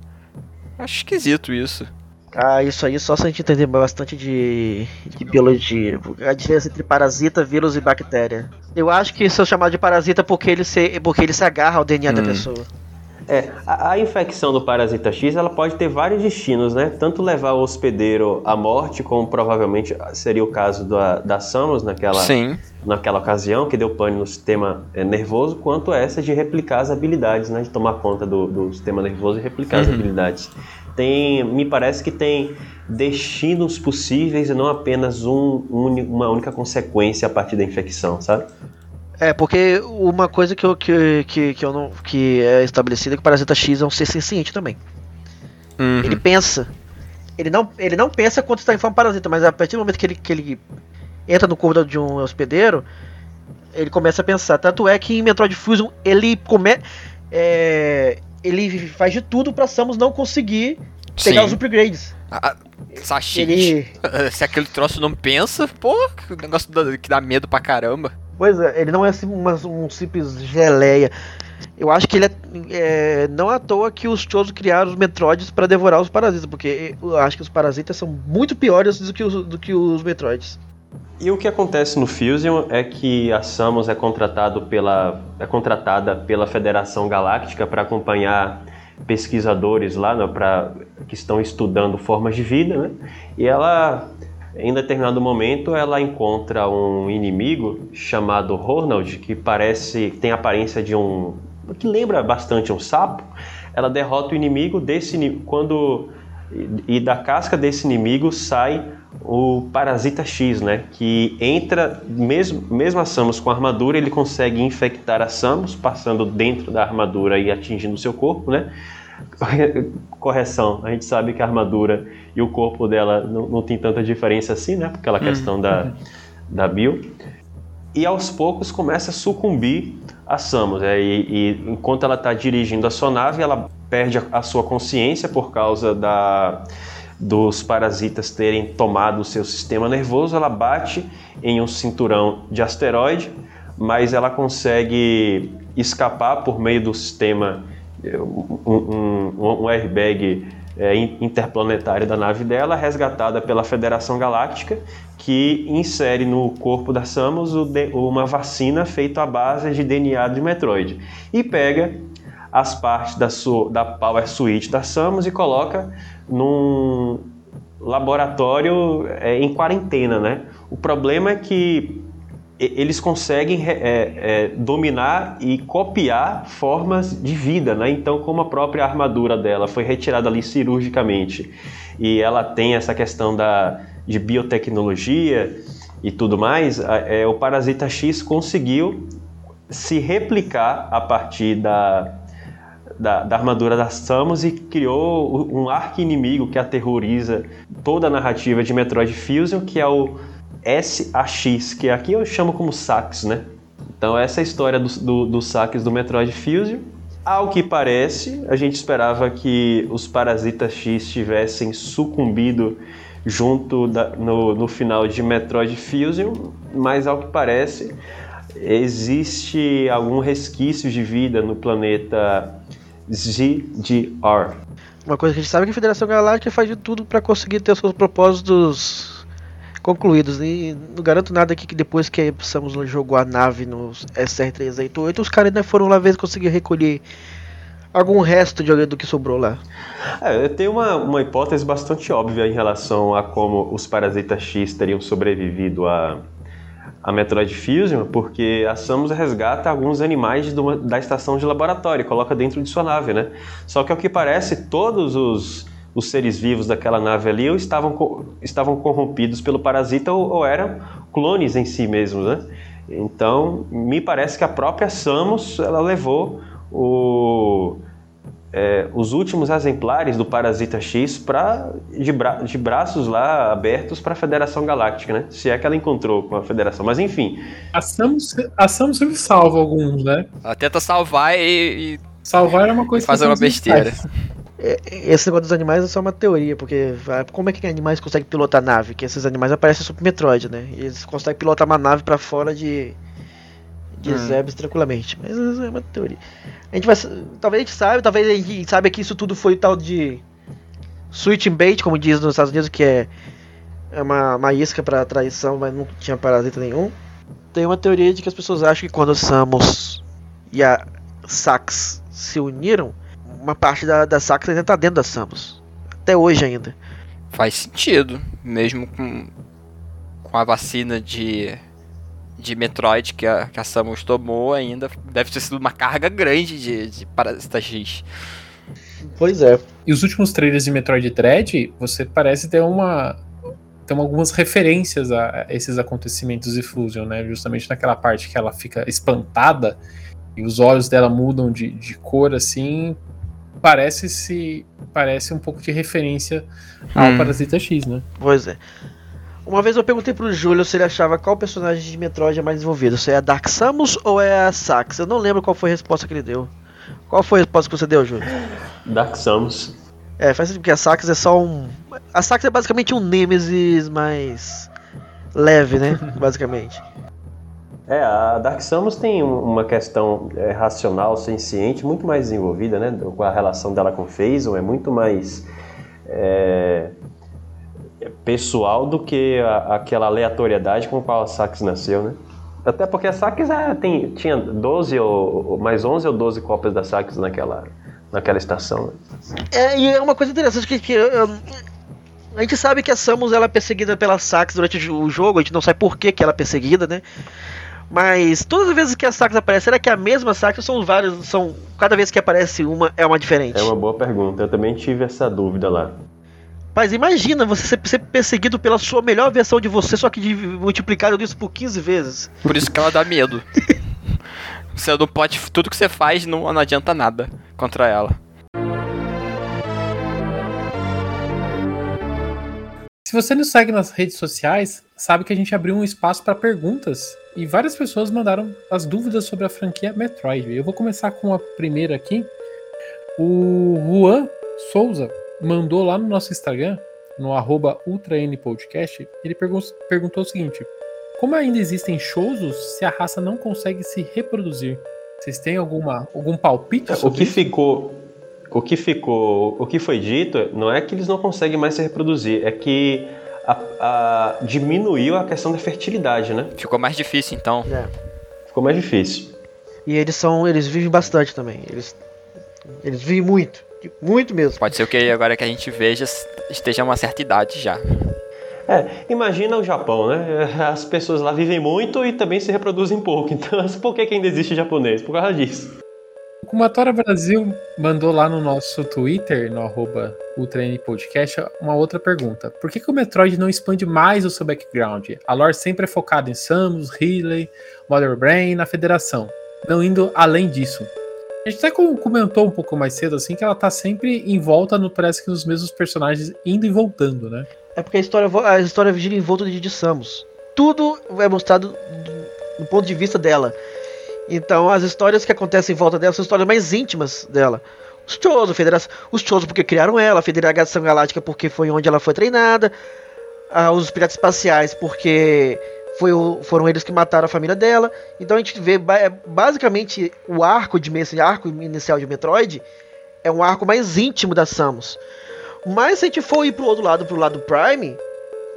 Acho esquisito isso. Ah, isso aí só se a gente entender bastante de, de biologia. A diferença entre parasita, vírus e bactéria. Eu acho que isso é chamado de parasita porque ele se, porque ele se agarra ao DNA hum. da pessoa. É, a, a, infecção do parasita X ela pode ter vários destinos, né? Tanto levar o hospedeiro à morte, como provavelmente seria o caso da, da Samus naquela, Sim. naquela ocasião, que deu pane no sistema é, nervoso, quanto essa de replicar as habilidades, né? De tomar conta do, do sistema nervoso e replicar uhum. as habilidades tem, me parece que tem destinos possíveis e não apenas um, um, uma única consequência a partir da infecção, sabe? É, porque uma coisa que eu, que, que, que eu não, que é estabelecida é que o parasita X é um ser senciente também. Uhum. Ele pensa. Ele não, ele não pensa quando está em forma parasita, mas a partir do momento que ele, que ele entra no corpo de um hospedeiro, ele começa a pensar. Tanto é que em Metroid Fusion ele come, é, ele faz de tudo pra Samus não conseguir pegar Sim. os upgrades. Sashi, ele... se aquele troço não pensa, pô, que negócio que dá medo pra caramba. Pois é, ele não é assim uma, um simples geleia. Eu acho que ele é, é, Não à toa que os Chozo criaram os Metroids para devorar os parasitas, porque eu acho que os parasitas são muito piores do que os, do que os Metroids. E o que acontece no Fusion é que a Samus é, contratado pela, é contratada pela Federação Galáctica para acompanhar pesquisadores lá né, pra, que estão estudando formas de vida, né? E ela, em determinado momento, ela encontra um inimigo chamado Ronald, que parece, tem a aparência de um, que lembra bastante um sapo. Ela derrota o inimigo desse quando e da casca desse inimigo sai o Parasita X, né? Que entra, mesmo, mesmo a Samus com a armadura, ele consegue infectar a Samus, passando dentro da armadura e atingindo o seu corpo, né? Correção, a gente sabe que a armadura e o corpo dela não, não tem tanta diferença assim, né? Aquela hum. questão da, da Bill. E aos poucos começa a sucumbir a Samus. Né? E, e enquanto ela está dirigindo a sua nave, ela perde a, a sua consciência por causa da dos parasitas terem tomado o seu sistema nervoso, ela bate em um cinturão de asteroide, mas ela consegue escapar por meio do sistema, um, um, um airbag é, interplanetário da nave dela, resgatada pela Federação Galáctica, que insere no corpo da Samus uma vacina feita à base de DNA de Metroid. E pega as partes da, sua, da Power Suite da Samus e coloca num laboratório é, em quarentena, né? O problema é que eles conseguem é, é, dominar e copiar formas de vida, né? Então, como a própria armadura dela foi retirada ali cirurgicamente e ela tem essa questão da, de biotecnologia e tudo mais, é, o Parasita X conseguiu se replicar a partir da, da, da, armadura da Samus e criou um arqui-inimigo que aterroriza toda a narrativa de Metroid Fusion, que é o SAX, que aqui eu chamo como Sax, né? Então essa é a história do, do, do Sax do Metroid Fusion. Ao que parece, a gente esperava que os Parasitas X tivessem sucumbido junto da, no, no final de Metroid Fusion, mas ao que parece existe algum resquício de vida no planeta ZDR. Uma coisa que a gente sabe é que a Federação Galáctica faz de tudo para conseguir ter os seus propósitos concluídos. E não garanto nada aqui que depois que a Samus jogou a nave no SR-388, os caras ainda foram lá ver se conseguiram recolher algum resto de do que sobrou lá. É, eu tenho uma, uma hipótese bastante óbvia em relação a como os Parasitas X teriam sobrevivido a, a Metroid Fusion, porque a Samus resgata alguns animais da estação de laboratório, coloca dentro de sua nave, né? Só que ao que parece, todos os, os seres vivos daquela nave ali ou estavam, estavam corrompidos pelo parasita ou, ou eram clones em si mesmos, né? Então, me parece que a própria Samus, ela levou o, é, os últimos exemplares do Parasita X pra, de, bra, de braços lá abertos para a Federação Galáctica, né? Se é que ela encontrou com a Federação. Mas enfim. A Samus, a Samus sempre salva alguns, né? Ela tenta salvar e. e salvar é uma coisa fazer uma besteira. É, esse negócio dos animais é só uma teoria, porque como é que animais conseguem pilotar nave? Que esses animais aparecem Super Metroid, né? Eles conseguem pilotar uma nave para fora de de hum. Zebes tranquilamente. Mas é uma teoria. A gente vai. Talvez a gente saiba, talvez a gente saiba que isso tudo foi tal de. Switching bait, como diz nos Estados Unidos, que é, é uma, uma isca para traição, mas não tinha parasita nenhum. Tem uma teoria de que as pessoas acham que quando Samus e a Sax se uniram, uma parte da, da Sax ainda tá dentro da Samus. Até hoje ainda. Faz sentido, mesmo com, com a vacina de de Metroid que a, que a Samus tomou ainda deve ter sido uma carga grande de, de Parasita X. Pois é. E os últimos trailers de Metroid Dread, você parece ter uma. Tem algumas referências a esses acontecimentos de Fusion, né? Justamente naquela parte que ela fica espantada e os olhos dela mudam de, de cor assim. Parece se parece um pouco de referência ao hum. Parasita X, né? Pois é. Uma vez eu perguntei pro Júlio se ele achava qual personagem de Metroid é mais desenvolvido, se é a Dark Samus ou é a Sax. Eu não lembro qual foi a resposta que ele deu. Qual foi a resposta que você deu, Júlio? Dark Samus. É, faz sentido porque a Sax é só um. A Sax é basicamente um Nemesis mais leve, né? basicamente. É, a Dark Samus tem uma questão é, racional, senciente, muito mais desenvolvida, né? Com a relação dela com Phazon, é muito mais. É pessoal do que a, aquela aleatoriedade com a qual a Sax nasceu, né? Até porque a Sax é, tinha 12 ou mais 11 ou 12 cópias da Sax naquela, naquela estação. Né? É, e é uma coisa interessante que, que a gente sabe que a Samus ela é perseguida pela Sax durante o jogo, a gente não sabe por que, que ela é perseguida, né? Mas todas as vezes que a Sax aparece, será que é a mesma Sax ou são várias, são cada vez que aparece uma é uma diferente? É uma boa pergunta. Eu também tive essa dúvida lá. Mas imagina você ser perseguido pela sua melhor versão de você, só que de, multiplicado isso por 15 vezes. Por isso que ela dá medo. você não pode. Tudo que você faz não, não adianta nada contra ela. Se você nos segue nas redes sociais, sabe que a gente abriu um espaço para perguntas e várias pessoas mandaram as dúvidas sobre a franquia Metroid. Eu vou começar com a primeira aqui. O Juan Souza mandou lá no nosso Instagram, no arroba UltraNPodcast, ele perguntou o seguinte: Como ainda existem shows se a raça não consegue se reproduzir? Vocês têm alguma, algum palpite? o que isso? ficou. O que ficou. O que foi dito não é que eles não conseguem mais se reproduzir, é que a, a, diminuiu a questão da fertilidade, né? Ficou mais difícil então. É. Ficou mais difícil. E eles são. Eles vivem bastante também. Eles. Eles vivem muito. Muito mesmo. Pode ser que agora que a gente veja esteja uma certa idade já. É, imagina o Japão, né? As pessoas lá vivem muito e também se reproduzem pouco. Então, por que, que ainda existe japonês? Por causa disso. O Kumatora Brasil mandou lá no nosso Twitter, no arroba Podcast, uma outra pergunta. Por que, que o Metroid não expande mais o seu background? A lore sempre é focada em Samus, Ridley, Mother Brain na Federação, não indo além disso. A gente até comentou um pouco mais cedo, assim, que ela tá sempre em volta, no, parece que nos mesmos personagens, indo e voltando, né? É porque a história, a história gira em volta de, de Samus. Tudo é mostrado do, do ponto de vista dela. Então, as histórias que acontecem em volta dela são histórias mais íntimas dela. Os Chozo, Federação, os Chozo porque criaram ela, a Federação Galáctica porque foi onde ela foi treinada, ah, os Piratas Espaciais porque foi o, foram eles que mataram a família dela. Então a gente vê é, basicamente o arco de esse arco inicial de Metroid é um arco mais íntimo da Samus. Mas se a gente for ir pro outro lado, pro lado Prime,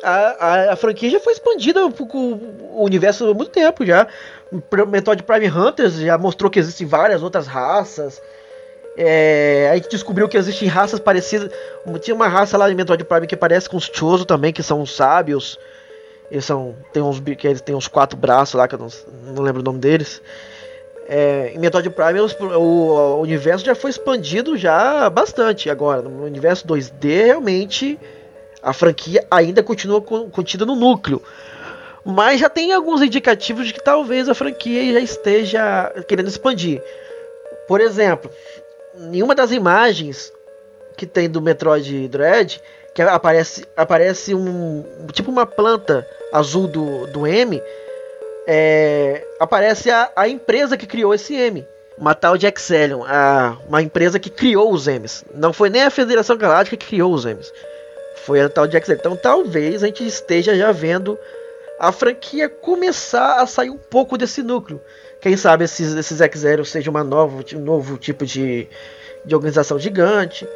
a, a, a franquia já foi expandida o universo há muito tempo já. O Metroid Prime Hunters já mostrou que existem várias outras raças. É, a gente descobriu que existem raças parecidas. Tinha uma raça lá em Metroid Prime que parece com os Chozo também, que são os sábios. Eles são. Tem uns, que eles têm uns quatro braços lá, que eu não, não lembro o nome deles. É, em Metroid Prime o, o, universo já foi expandido já bastante. Agora, no universo 2D, realmente a franquia ainda continua contida no núcleo. Mas já tem alguns indicativos de que talvez a franquia já esteja querendo expandir. Por exemplo, em uma das imagens que tem do Metroid Dread, que aparece, aparece um tipo uma planta azul do, do M, é, aparece a, a empresa que criou esse M. Uma tal de Exelion, a, uma empresa que criou os M's. Não foi nem a Federação Galáctica que criou os M's. Foi a tal de Exelion. Então talvez a gente esteja já vendo a franquia começar a sair um pouco desse núcleo. Quem sabe esses, esses X-Zero seja uma nova, um novo tipo de, de organização gigante.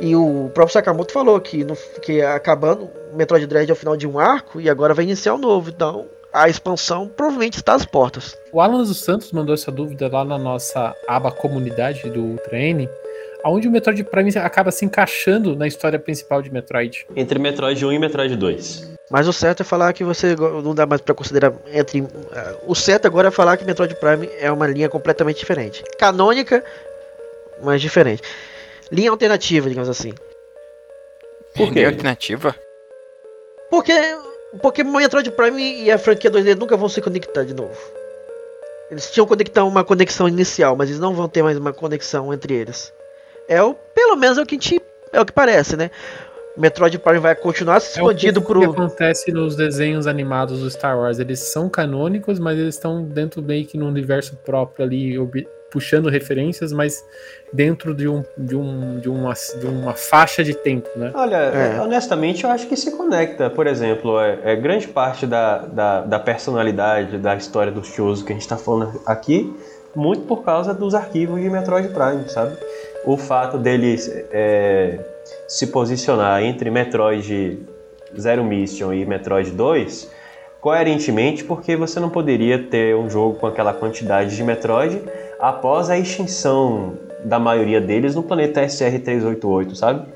E o próprio Sakamoto falou que, no, que acabando o Metroid Dread é o final de um arco e agora vai iniciar um novo. Então a expansão provavelmente está às portas. O Alan dos Santos mandou essa dúvida lá na nossa aba comunidade do Ultra N, onde o Metroid Prime acaba se encaixando na história principal de Metroid. Entre Metroid 1 e Metroid 2. Mas o certo é falar que você não dá mais para considerar entre. Uh, o certo agora é falar que Metroid Prime é uma linha completamente diferente. Canônica, mas diferente. Linha alternativa, digamos assim. Por que alternativa? Porque porque Metroid Prime e a franquia 2D nunca vão se conectar de novo. Eles tinham conectar uma conexão inicial, mas eles não vão ter mais uma conexão entre eles. É o, pelo menos é o que a gente, é o que parece, né? Metroid Prime vai continuar se expandindo é o que, pro. que acontece nos desenhos animados do Star Wars. Eles são canônicos, mas eles estão dentro meio que no universo próprio ali, puxando referências, mas dentro de, um, de, um, de, uma, de uma faixa de tempo, né? Olha, é. honestamente, eu acho que se conecta. Por exemplo, é, é grande parte da, da, da, personalidade da história dos shows que a gente está falando aqui, muito por causa dos arquivos de Metroid Prime, sabe? O fato deles é, se posicionar entre Metroid Zero Mission e Metroid 2 coerentemente, porque você não poderia ter um jogo com aquela quantidade de Metroid após a extinção da maioria deles no planeta SR-388, sabe?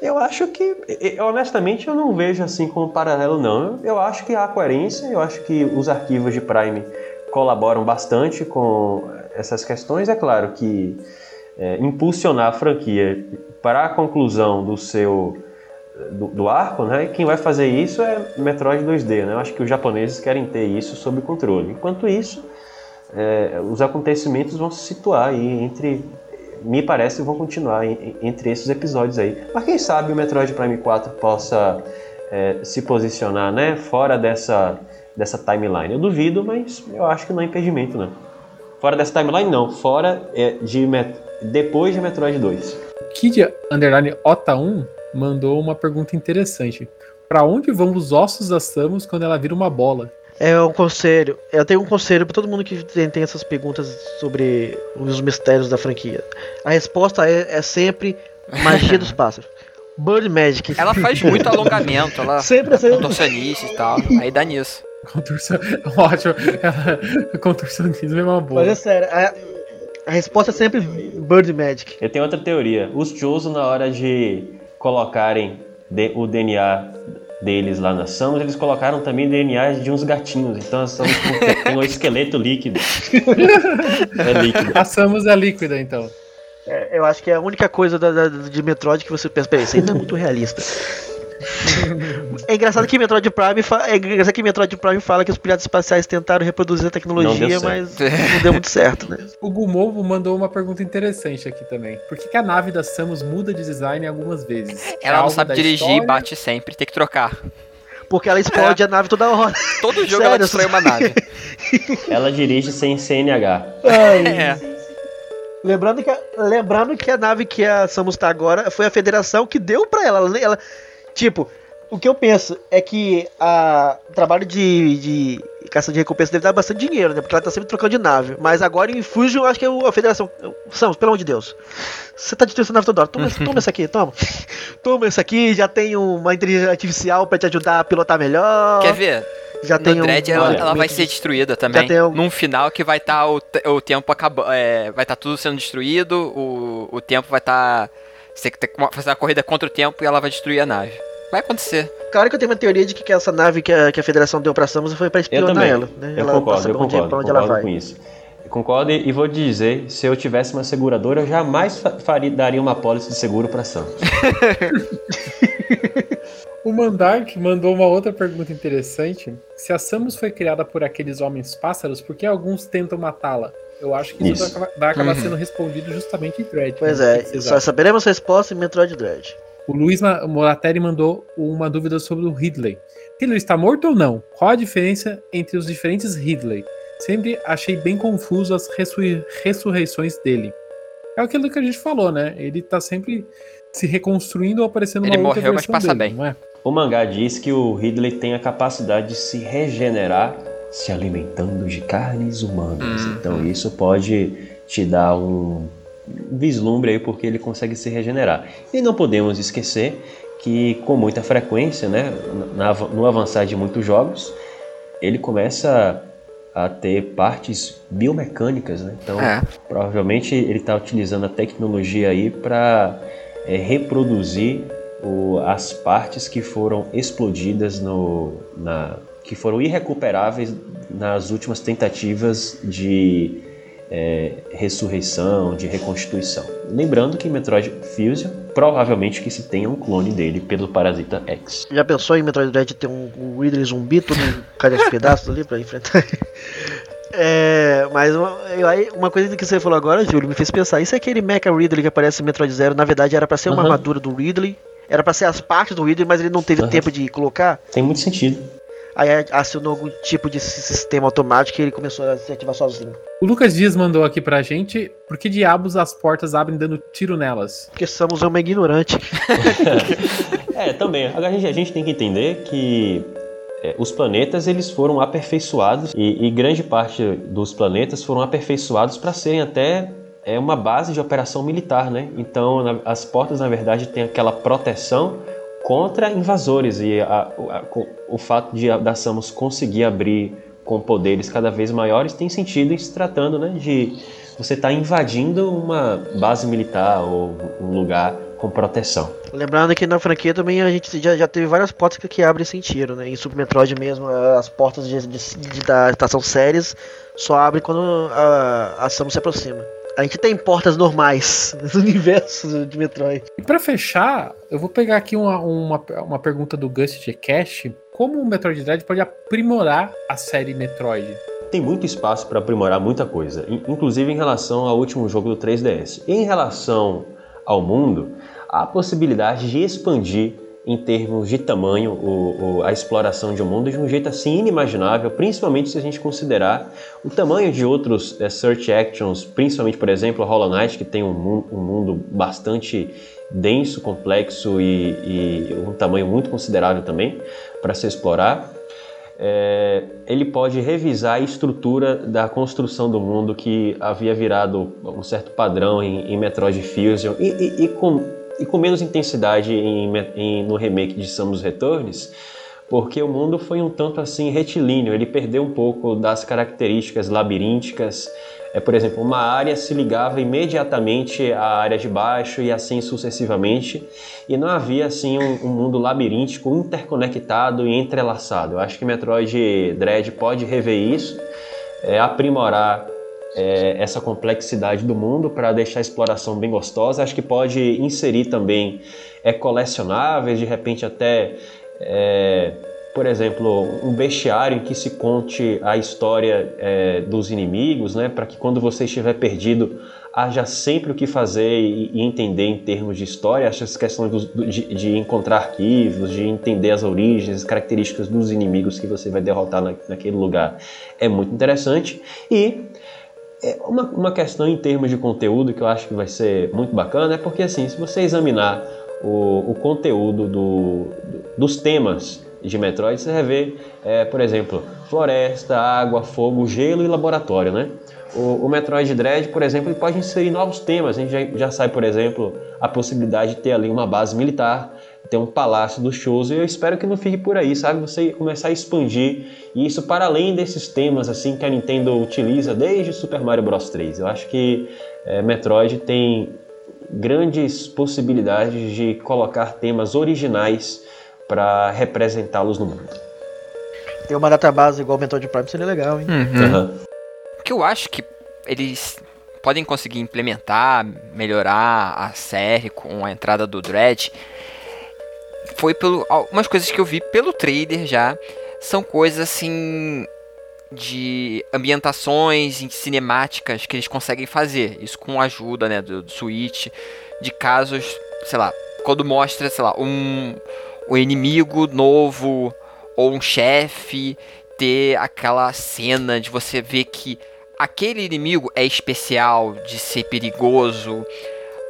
Eu acho que, honestamente, eu não vejo assim como paralelo, não. Eu acho que há coerência, eu acho que os arquivos de Prime colaboram bastante com essas questões. É claro que é, impulsionar a franquia para a conclusão do seu do, do, arco, né? Quem vai fazer isso é Metroid 2D, né? Eu acho que os japoneses querem ter isso sob controle. Enquanto isso, é, os acontecimentos vão se situar aí entre, me parece, vão continuar entre esses episódios aí. Mas quem sabe o Metroid Prime 4 possa é, se posicionar, né? Fora dessa dessa timeline. Eu duvido, mas eu acho que não é impedimento, né? Fora dessa timeline, não. Fora é, de depois de Metroid 2. Kid Underline Ota 1 mandou uma pergunta interessante. Para onde vão os ossos da Samus quando ela vira uma bola? É um conselho. Eu tenho um conselho para todo mundo que tem, tem, essas perguntas sobre os mistérios da franquia. A resposta é, é sempre magia dos pássaros. Bird Magic. Ela faz muito alongamento, ela sempre é contorcionista e tal. Aí dá nisso. Contorção, ótimo. Contorcionismo é uma boa. Mas é sério, a, a resposta é sempre Bird Magic. Eu tenho outra teoria. Os Chozo, na hora de colocarem o DNA deles lá na Samus, eles colocaram também DNA de uns gatinhos. Então a Samus tem um esqueleto líquido. é líquido. A Samus é líquida, então. É, eu acho que é a única coisa da, da, de Metroid que você pensa, peraí, isso ainda é muito realista é engraçado que Metroid Prime é engraçado que Metroid Prime fala que os piratas espaciais tentaram reproduzir a tecnologia, não mas não deu muito certo, né? O Gumovo mandou uma pergunta interessante aqui também. Por que, que a nave da Samus muda de design algumas vezes? Ela é não sabe dirigir e bate sempre, tem que trocar. Porque ela explode é. a nave toda hora. Todo jogo Sério? ela destrói uma nave. ela dirige sem CNH. Ai. É. Lembrando que, a, lembrando que a nave que a Samus tá agora foi a federação que deu pra ela. Ela, Tipo, O que eu penso é que a, o trabalho de, de caça de recompensa deve dar bastante dinheiro, né? Porque ela tá sempre trocando de nave. Mas agora em Fusion, eu acho que é a federação. Samus, pelo amor de Deus. Você tá destruindo essa nave toda hora. Toma, toma essa aqui, toma. toma essa aqui, já tem uma inteligência artificial pra te ajudar a pilotar melhor. Quer ver? Já no tem Dread um, ela, ela vai ser destruída também. tem um- Num final que vai estar o, te- o tempo acabando. vai estar tudo sendo destruído, o, o tempo vai estar. Você tem que ter que fazer uma corrida contra o tempo e ela vai destruir a nave. Vai acontecer. Claro que eu tenho uma teoria de que essa nave que a, que a federação deu pra Samus foi pra espionar ela. Né? Eu ela concordo, pra eu onde, concordo, pra onde ela concordo vai. com isso. Eu concordo e vou dizer, se eu tivesse uma seguradora, eu jamais fa- faria, daria uma pólice de seguro para Santos. O Mandark mandou uma outra pergunta interessante. Se a Samus foi criada por aqueles homens pássaros, por que alguns tentam matá-la? Eu acho que isso, Isso. vai acabar, vai acabar Uhum. sendo respondido justamente em Dread. Pois né? é, só saberemos a resposta em Metroid Dread. O Luiz Morateri mandou uma dúvida sobre o Ridley. Ridley está morto ou não? Qual a diferença entre os diferentes Ridley? Sempre achei bem confuso as ressu- ressurreições dele. É aquilo que a gente falou, né? Ele tá sempre se reconstruindo ou aparecendo uma Ele outra morreu, mas passa dele, bem. não é? O mangá diz que o Ridley tem a capacidade de se regenerar se alimentando de carnes humanas. Uhum. Então isso pode te dar um vislumbre aí porque ele consegue se regenerar. E não podemos esquecer que com muita frequência, né, no avançar de muitos jogos, ele começa a ter partes biomecânicas, né? Então É. provavelmente ele está utilizando a tecnologia aí para reproduzir o- as partes que foram explodidas no, na, que foram irrecuperáveis nas últimas tentativas de é, ressurreição, de reconstituição. Lembrando que Metroid Fusion provavelmente que se tenha um clone dele pelo Parasita X. Já pensou em Metroid Dread ter um, um Ridley zumbi, todo cai aos pedaços ali pra enfrentar? É, mas uma, uma coisa que você falou agora, Júlio, me fez pensar. Isso é aquele Mecha Ridley que aparece em Metroid Zero. Na verdade, era pra ser uma Aham. armadura do Ridley. Era pra ser as partes do Ridley, mas ele não teve Aham. tempo de colocar. Tem muito sentido. Aí acionou algum tipo de sistema automático e ele começou a se ativar sozinho. O Lucas Dias mandou aqui pra gente por que diabos as portas abrem dando tiro nelas? Porque Samus é uma ignorante. É, também. Agora a gente, a gente tem que entender que é, os planetas eles foram aperfeiçoados e, e grande parte dos planetas foram aperfeiçoados para serem até é, uma base de operação militar, né? Então na- as portas na verdade têm aquela proteção contra invasores e a- a- o fato de a- da Samus conseguir abrir com poderes cada vez maiores tem sentido em se tratando, né? De você estar invadindo uma base militar ou um lugar com proteção. Lembrando que na franquia também a gente já, já teve várias portas que, que abrem sem tiro, né? Em Super Metroid mesmo, as portas de, de- de- da estação séries só abrem quando a, a Samus se aproxima. A gente tem portas normais no universo de Metroid. E pra fechar, eu vou pegar aqui uma, uma, uma pergunta do Gust de Cash. Como o Metroid Dread pode aprimorar a série Metroid? tem muito espaço para aprimorar muita coisa, in- inclusive em relação ao último jogo do 3DS. Em relação ao mundo, há a possibilidade de expandir em termos de tamanho o- o- a exploração de um mundo de um jeito assim inimaginável, principalmente se a gente considerar o tamanho de outros eh, search actions, principalmente, por exemplo, Hollow Knight, que tem um, um mundo bastante denso, complexo e, e um tamanho muito considerável também para se explorar é, ele pode revisar a estrutura da construção do mundo que havia virado um certo padrão em, em Metroid Fusion e, e- e com, e com menos intensidade em em- no remake de Samus Returns, porque o mundo foi um tanto assim retilíneo, ele perdeu um pouco das características labirínticas. É, por exemplo, uma área se ligava imediatamente à área de baixo e assim sucessivamente, e não havia assim um, um mundo labiríntico interconectado e entrelaçado. Eu acho que Metroid Dread pode rever isso, é, aprimorar é, essa complexidade do mundo para deixar a exploração bem gostosa. Acho que pode inserir também é, colecionáveis, de repente até é, por exemplo, um bestiário em que se conte a história é, dos inimigos, né, para que quando você estiver perdido haja sempre o que fazer e, entender em termos de história. Acho essa questão de, de encontrar arquivos, de entender as origens, as características dos inimigos que você vai derrotar na, naquele lugar é muito interessante. E uma, uma questão em termos de conteúdo que eu acho que vai ser muito bacana é porque assim, se você examinar o, o conteúdo do, dos temas de Metroid, você vai ver, é, por exemplo, floresta, água, fogo, gelo e laboratório, né? O, o Metroid Dread, por exemplo, ele pode inserir novos temas. A gente já, já sai, por exemplo, a possibilidade de ter ali uma base militar, ter um palácio dos shows. E eu espero que não fique por aí, sabe? Você começar a expandir isso para além desses temas assim que a Nintendo utiliza desde Super Mario Bros 3. Eu acho que é, Metroid tem grandes possibilidades de colocar temas originais para representá-los no mundo. Ter uma database igual o Metroid Prime seria legal, hein? Uhum. Uhum. O que eu acho que eles podem conseguir implementar, melhorar a série com a entrada do Dread foi pelo algumas coisas que eu vi pelo trailer já são coisas assim de ambientações cinemáticas que eles conseguem fazer. Isso com a ajuda né do, do Switch de casos sei lá quando mostra sei lá um um inimigo novo ou um chefe ter aquela cena de você ver que aquele inimigo é especial, de ser perigoso,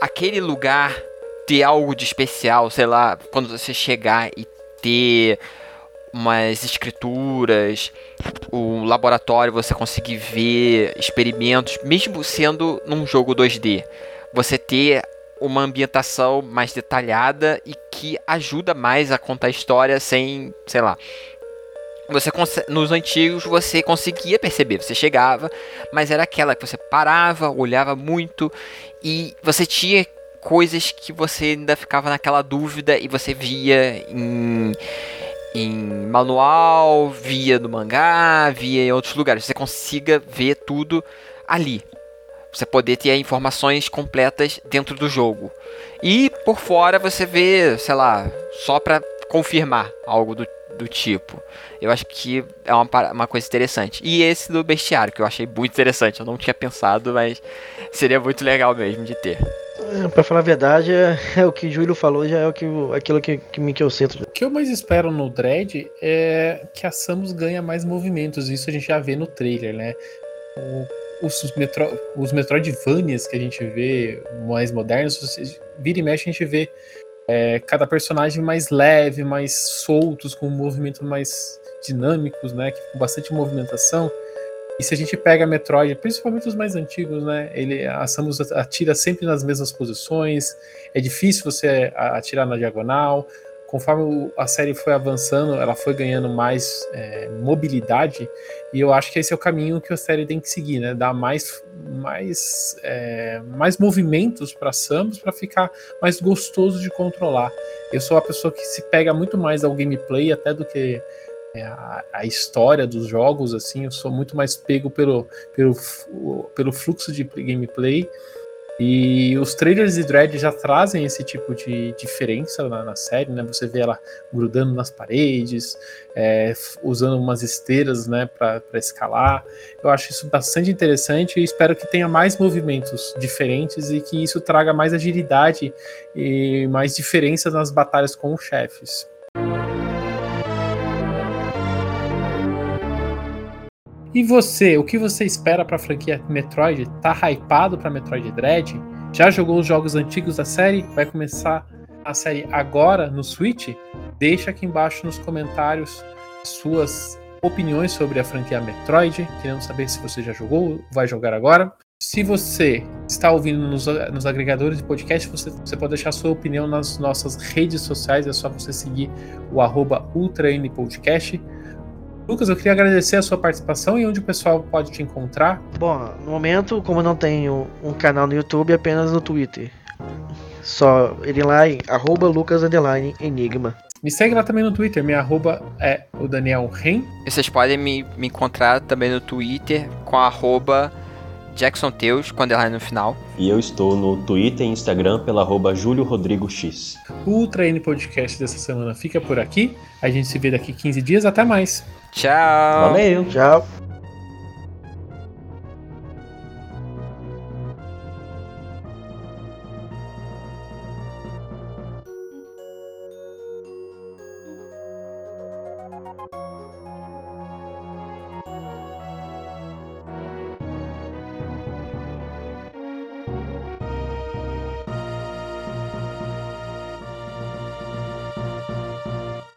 aquele lugar ter algo de especial, sei lá, quando você chegar e ter umas escrituras, o laboratório você conseguir ver experimentos, mesmo sendo num jogo 2D. Você ter uma ambientação mais detalhada e que ajuda mais a contar a história sem, sei lá. Você nos antigos você conseguia perceber, você chegava, mas era aquela que você parava, olhava muito e você tinha coisas que você ainda ficava naquela dúvida e você via em em manual, via no mangá, via em outros lugares. Você consiga ver tudo ali. Você poder ter informações completas dentro do jogo. E por fora você vê, sei lá, só para confirmar algo do, do tipo. Eu acho que é uma, uma coisa interessante. E esse do bestiário, que eu achei muito interessante. Eu não tinha pensado, mas seria muito legal mesmo de ter. Pra falar a verdade, é, é, o que o Júlio falou, já é o que, aquilo que, que me que eu sinto. O que eu mais espero no Dread é que a Samus ganha mais movimentos. Isso a gente já vê no trailer, né? O os, metro, os Metroidvanias que a gente vê mais modernos, vira e mexe a gente vê é, cada personagem mais leve, mais soltos, com movimentos mais dinâmicos, né, com bastante movimentação. E se a gente pega Metroid, principalmente os mais antigos, né, ele, a Samus atira sempre nas mesmas posições, é difícil você atirar na diagonal, conforme a série foi avançando, ela foi ganhando mais é, mobilidade, e eu acho que esse é o caminho que a série tem que seguir, né? Dar mais, mais, é, mais movimentos para Samus para ficar mais gostoso de controlar. Eu sou a pessoa que se pega muito mais ao gameplay até do que a, a, história dos jogos, assim, eu sou muito mais pego pelo, pelo, pelo fluxo de gameplay e os trailers de Dread já trazem esse tipo de diferença na, na série, né? Você vê ela grudando nas paredes, é, usando umas esteiras, né, para escalar. Eu acho isso bastante interessante e espero que tenha mais movimentos diferentes e que isso traga mais agilidade e mais diferenças nas batalhas com os chefes. E você, o que você espera para a franquia Metroid? Tá hypado para Metroid Dread? Já jogou os jogos antigos da série? Vai começar a série agora no Switch? Deixa aqui embaixo nos comentários suas opiniões sobre a franquia Metroid. Queremos saber se você já jogou ou vai jogar agora. Se você está ouvindo nos, nos agregadores de podcast, você, você, pode deixar sua opinião nas nossas redes sociais. É só você seguir o arroba UltraNPodcast. Lucas, eu queria agradecer a sua participação e onde o pessoal pode te encontrar. Bom, no momento, como eu não tenho um canal no YouTube, apenas no Twitter. Só ele lá em arroba Lucas Enigma. Me segue lá também no Twitter, minha arroba é o Daniel Ren. E vocês podem me, me encontrar também no Twitter com arroba Jackson Teus, com underline no final. E eu estou no Twitter e Instagram pela arroba Júlio Rodrigo X. O Ultra N Podcast dessa semana fica por aqui. A gente se vê daqui 15 dias. Até mais. Tchau. Valeu. Tchau.